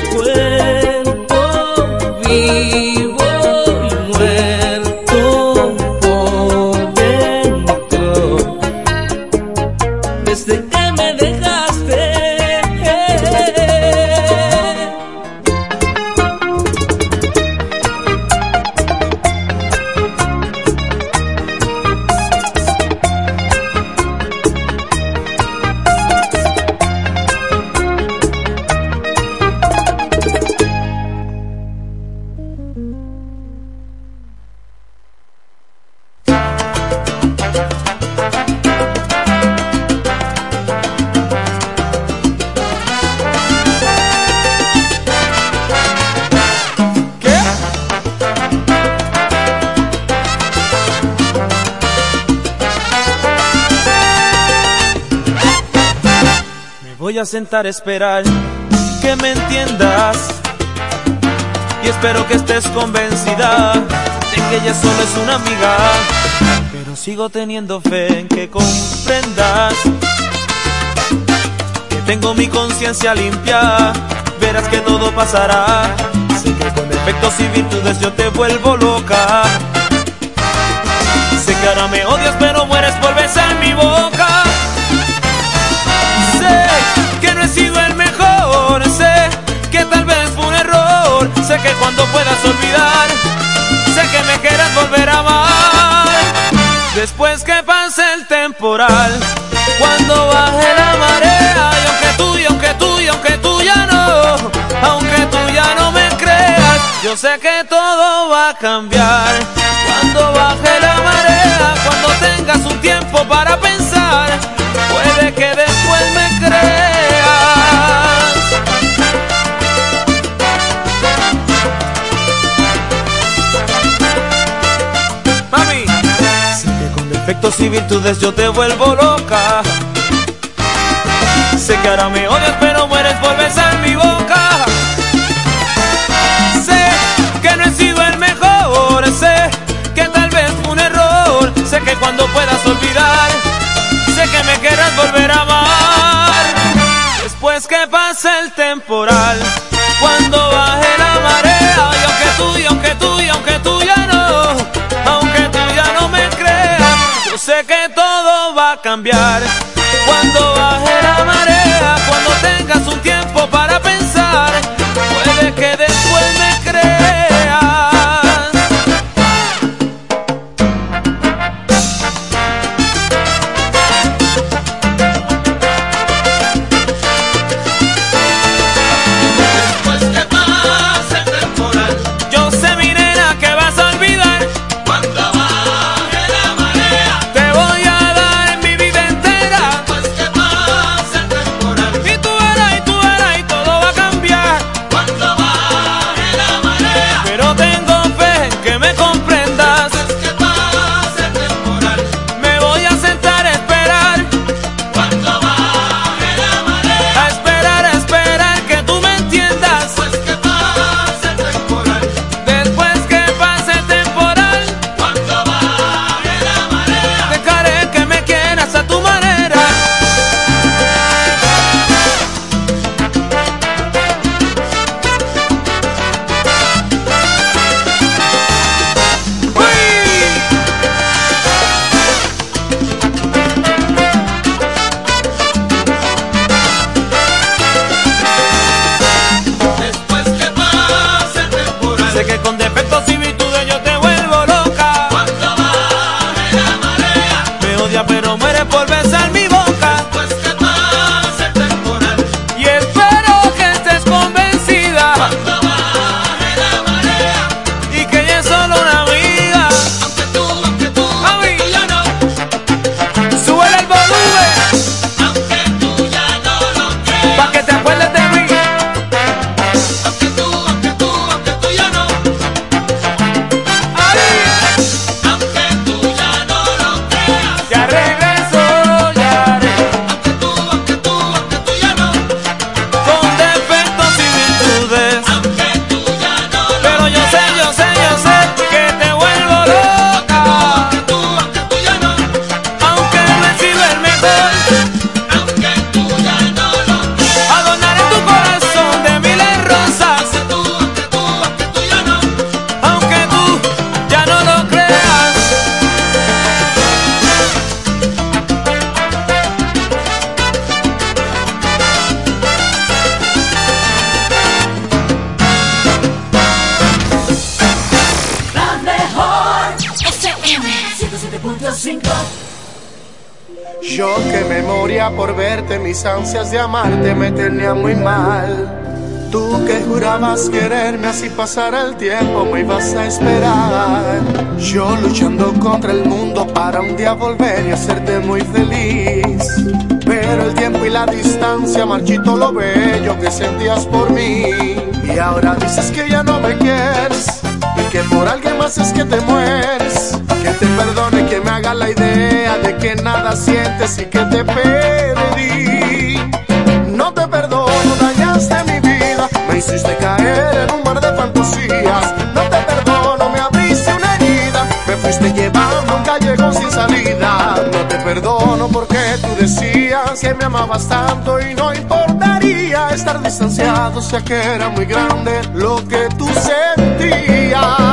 sentar esperar que me entiendas. Y espero que estés convencida de que ella solo es una amiga. Pero sigo teniendo fe en que comprendas que tengo mi conciencia limpia. Verás que todo pasará. Sé que con efectos y virtudes yo te vuelvo loca. Sé que ahora me odias, pero mueres por besar mi boca. Sido el mejor, sé que tal vez fue un error, sé que cuando puedas olvidar, sé que me quieras volver a amar. Después que pase el temporal, cuando baje la marea, y aunque tú, y aunque tú, y aunque tú ya no, aunque tú ya no me creas, yo sé que todo va a cambiar. Cuando baje la marea, cuando tengas un tiempo para pensar, puede que después me creas. Defectos y virtudes yo te vuelvo loca. Sé que ahora me odias, pero mueres por besar mi boca. Sé que no he sido el mejor, sé que tal vez un error. Sé que cuando puedas olvidar, sé que me querrás volver a amar. Después que pase el temporal, sé que todo va a cambiar. Cuando baje la marea, cuando tengas un tiempo para pensar, quererme así pasar el tiempo me ibas a esperar. Yo luchando contra el mundo para un día volver y hacerte muy feliz. Pero el tiempo y la distancia marchito lo bello que sentías por mí. Y ahora dices que ya no me quieres y que por alguien más es que te mueres. Decías que me amabas tanto y no importaría estar distanciado, sea que era muy grande lo que tú sentías.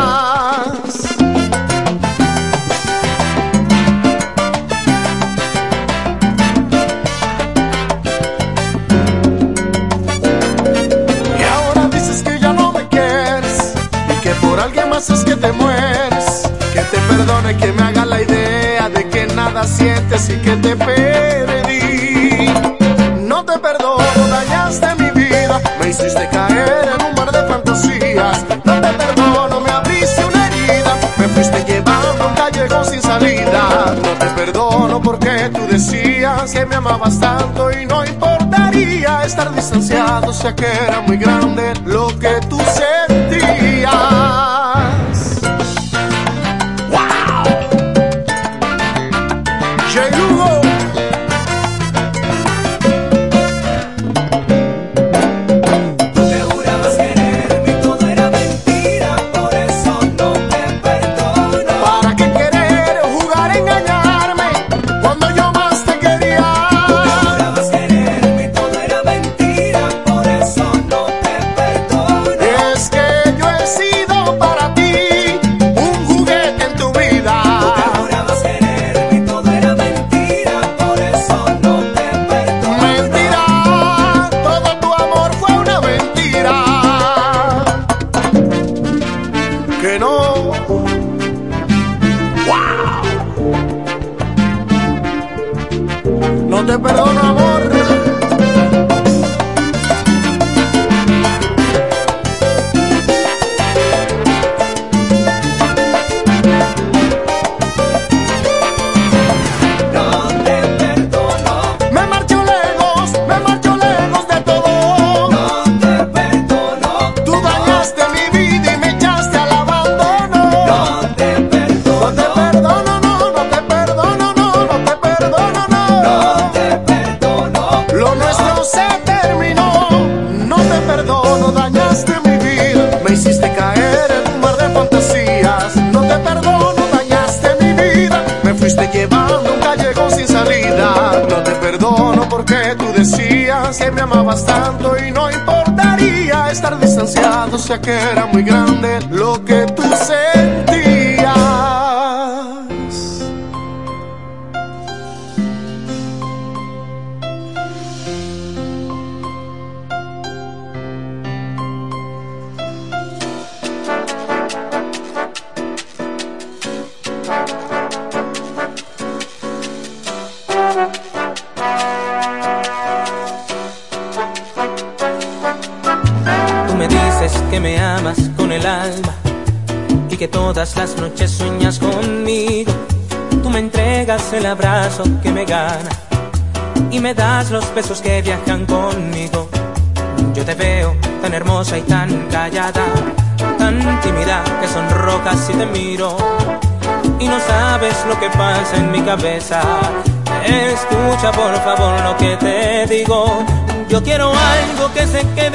Sientes y que te perdí. No te perdono, dañaste mi vida, me hiciste caer en un mar de fantasías. No te perdono, me abriste una herida, me fuiste llevando un callejón sin salida. No te perdono porque tú decías que me amabas tanto y no importaría estar distanciado, sea que era muy grande lo que tú sentías.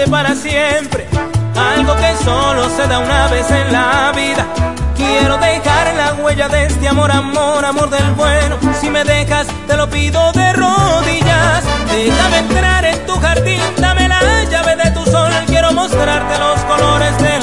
para siempre. Algo que solo se da una vez en la vida. Quiero dejar la huella de este amor, amor, amor del bueno. Si me dejas, te lo pido de rodillas. Déjame entrar en tu jardín, dame la llave de tu sol. Quiero mostrarte los colores del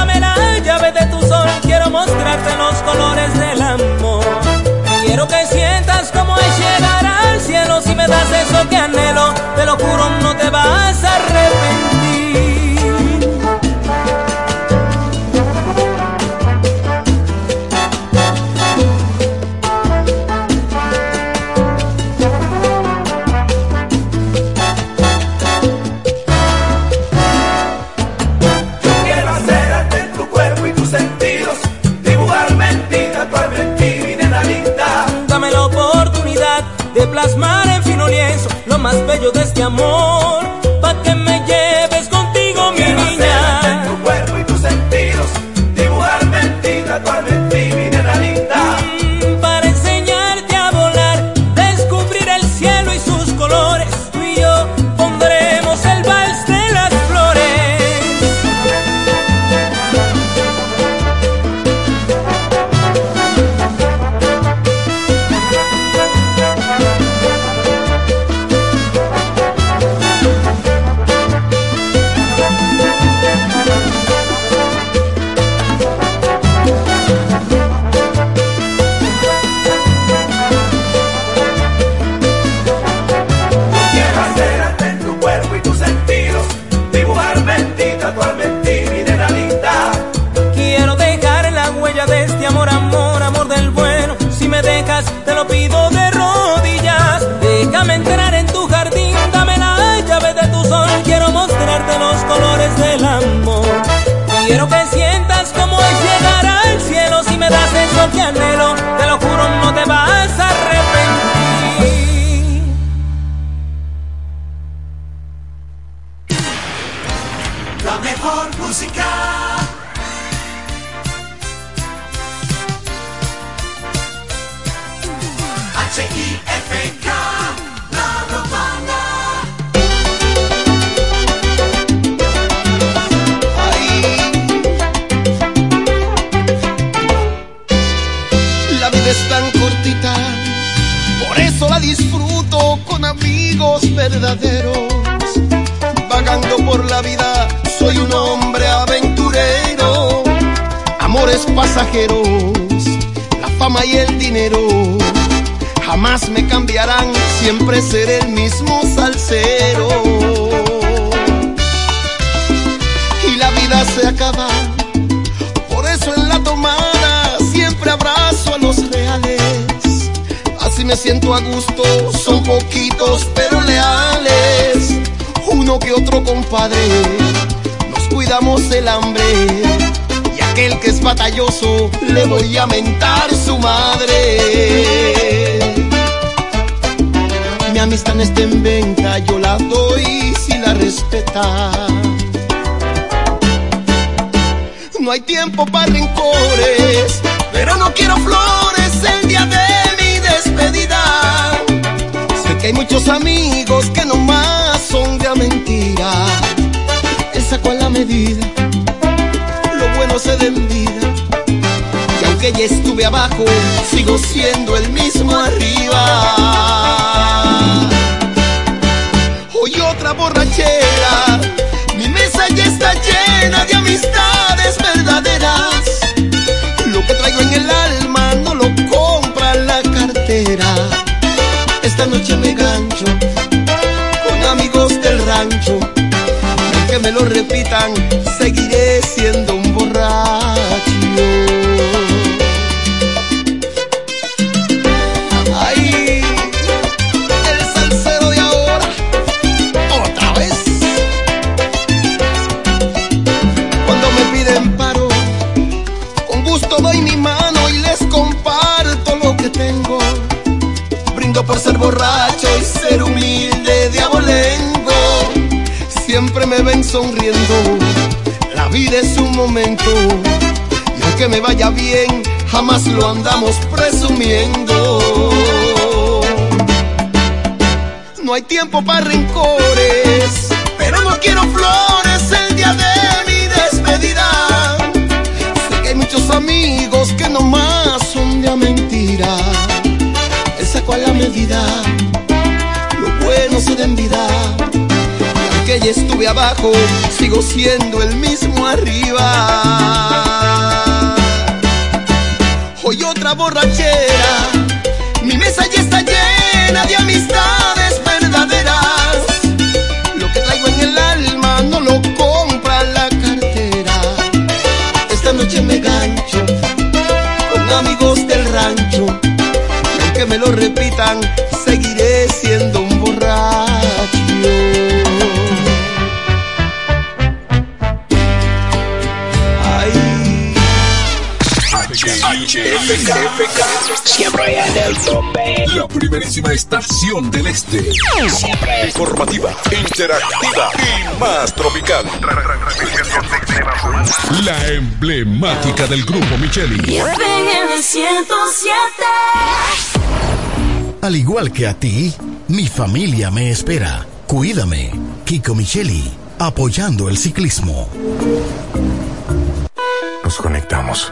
quiero mostrarte los colores del amor. Quiero que sientas cómo es llegar al cielo si me das eso que anhelo. Te lo juro, no te vas a arrepentir. No hay tiempo para rencores, pero no quiero flores el día de mi despedida. Sé que hay muchos amigos que nomás son de mentira. Él sacó a la medida, lo bueno se da vida. Y aunque ya estuve abajo, sigo siendo el mismo arriba. Hoy otra borrachera, mi mesa ya está llena de amistades noche me gancho con amigos del rancho. Y aunque me lo repitan, Siempre en el tope. La primerísima estación del este. Siempre informativa, interactiva y más tropical. La emblemática del grupo Micheli. Al igual que a ti, mi familia me espera. Cuídame. Kiko Micheli, apoyando el ciclismo. Nos conectamos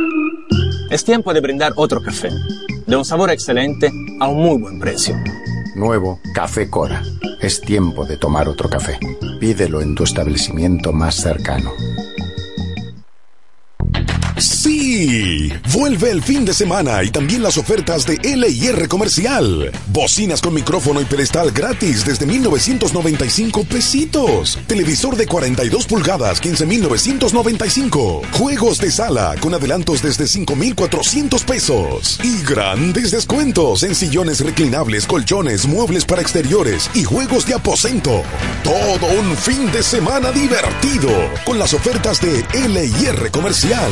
Es tiempo de brindar otro café, de un sabor excelente a un muy buen precio. Nuevo Café Cora. Es tiempo de tomar otro café. Pídelo en tu establecimiento más cercano. Vuelve el fin de semana y también las ofertas de L&R Comercial. Bocinas con micrófono y pedestal gratis desde 1995 pesitos. Televisor de 42 pulgadas 15,995. Juegos de sala con adelantos desde 5,400 pesos. Y grandes descuentos en sillones reclinables, colchones, muebles para exteriores y juegos de aposento. Todo un fin de semana divertido con las ofertas de L&R Comercial.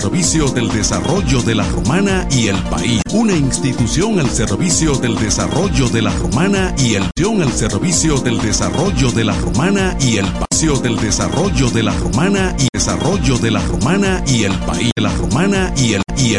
del desarrollo de la Romana y el país, una institución al servicio del desarrollo de la Romana y el al servicio del desarrollo de la Romana y el paseo del desarrollo de la Romana y desarrollo de la Romana y el país, la Romana y el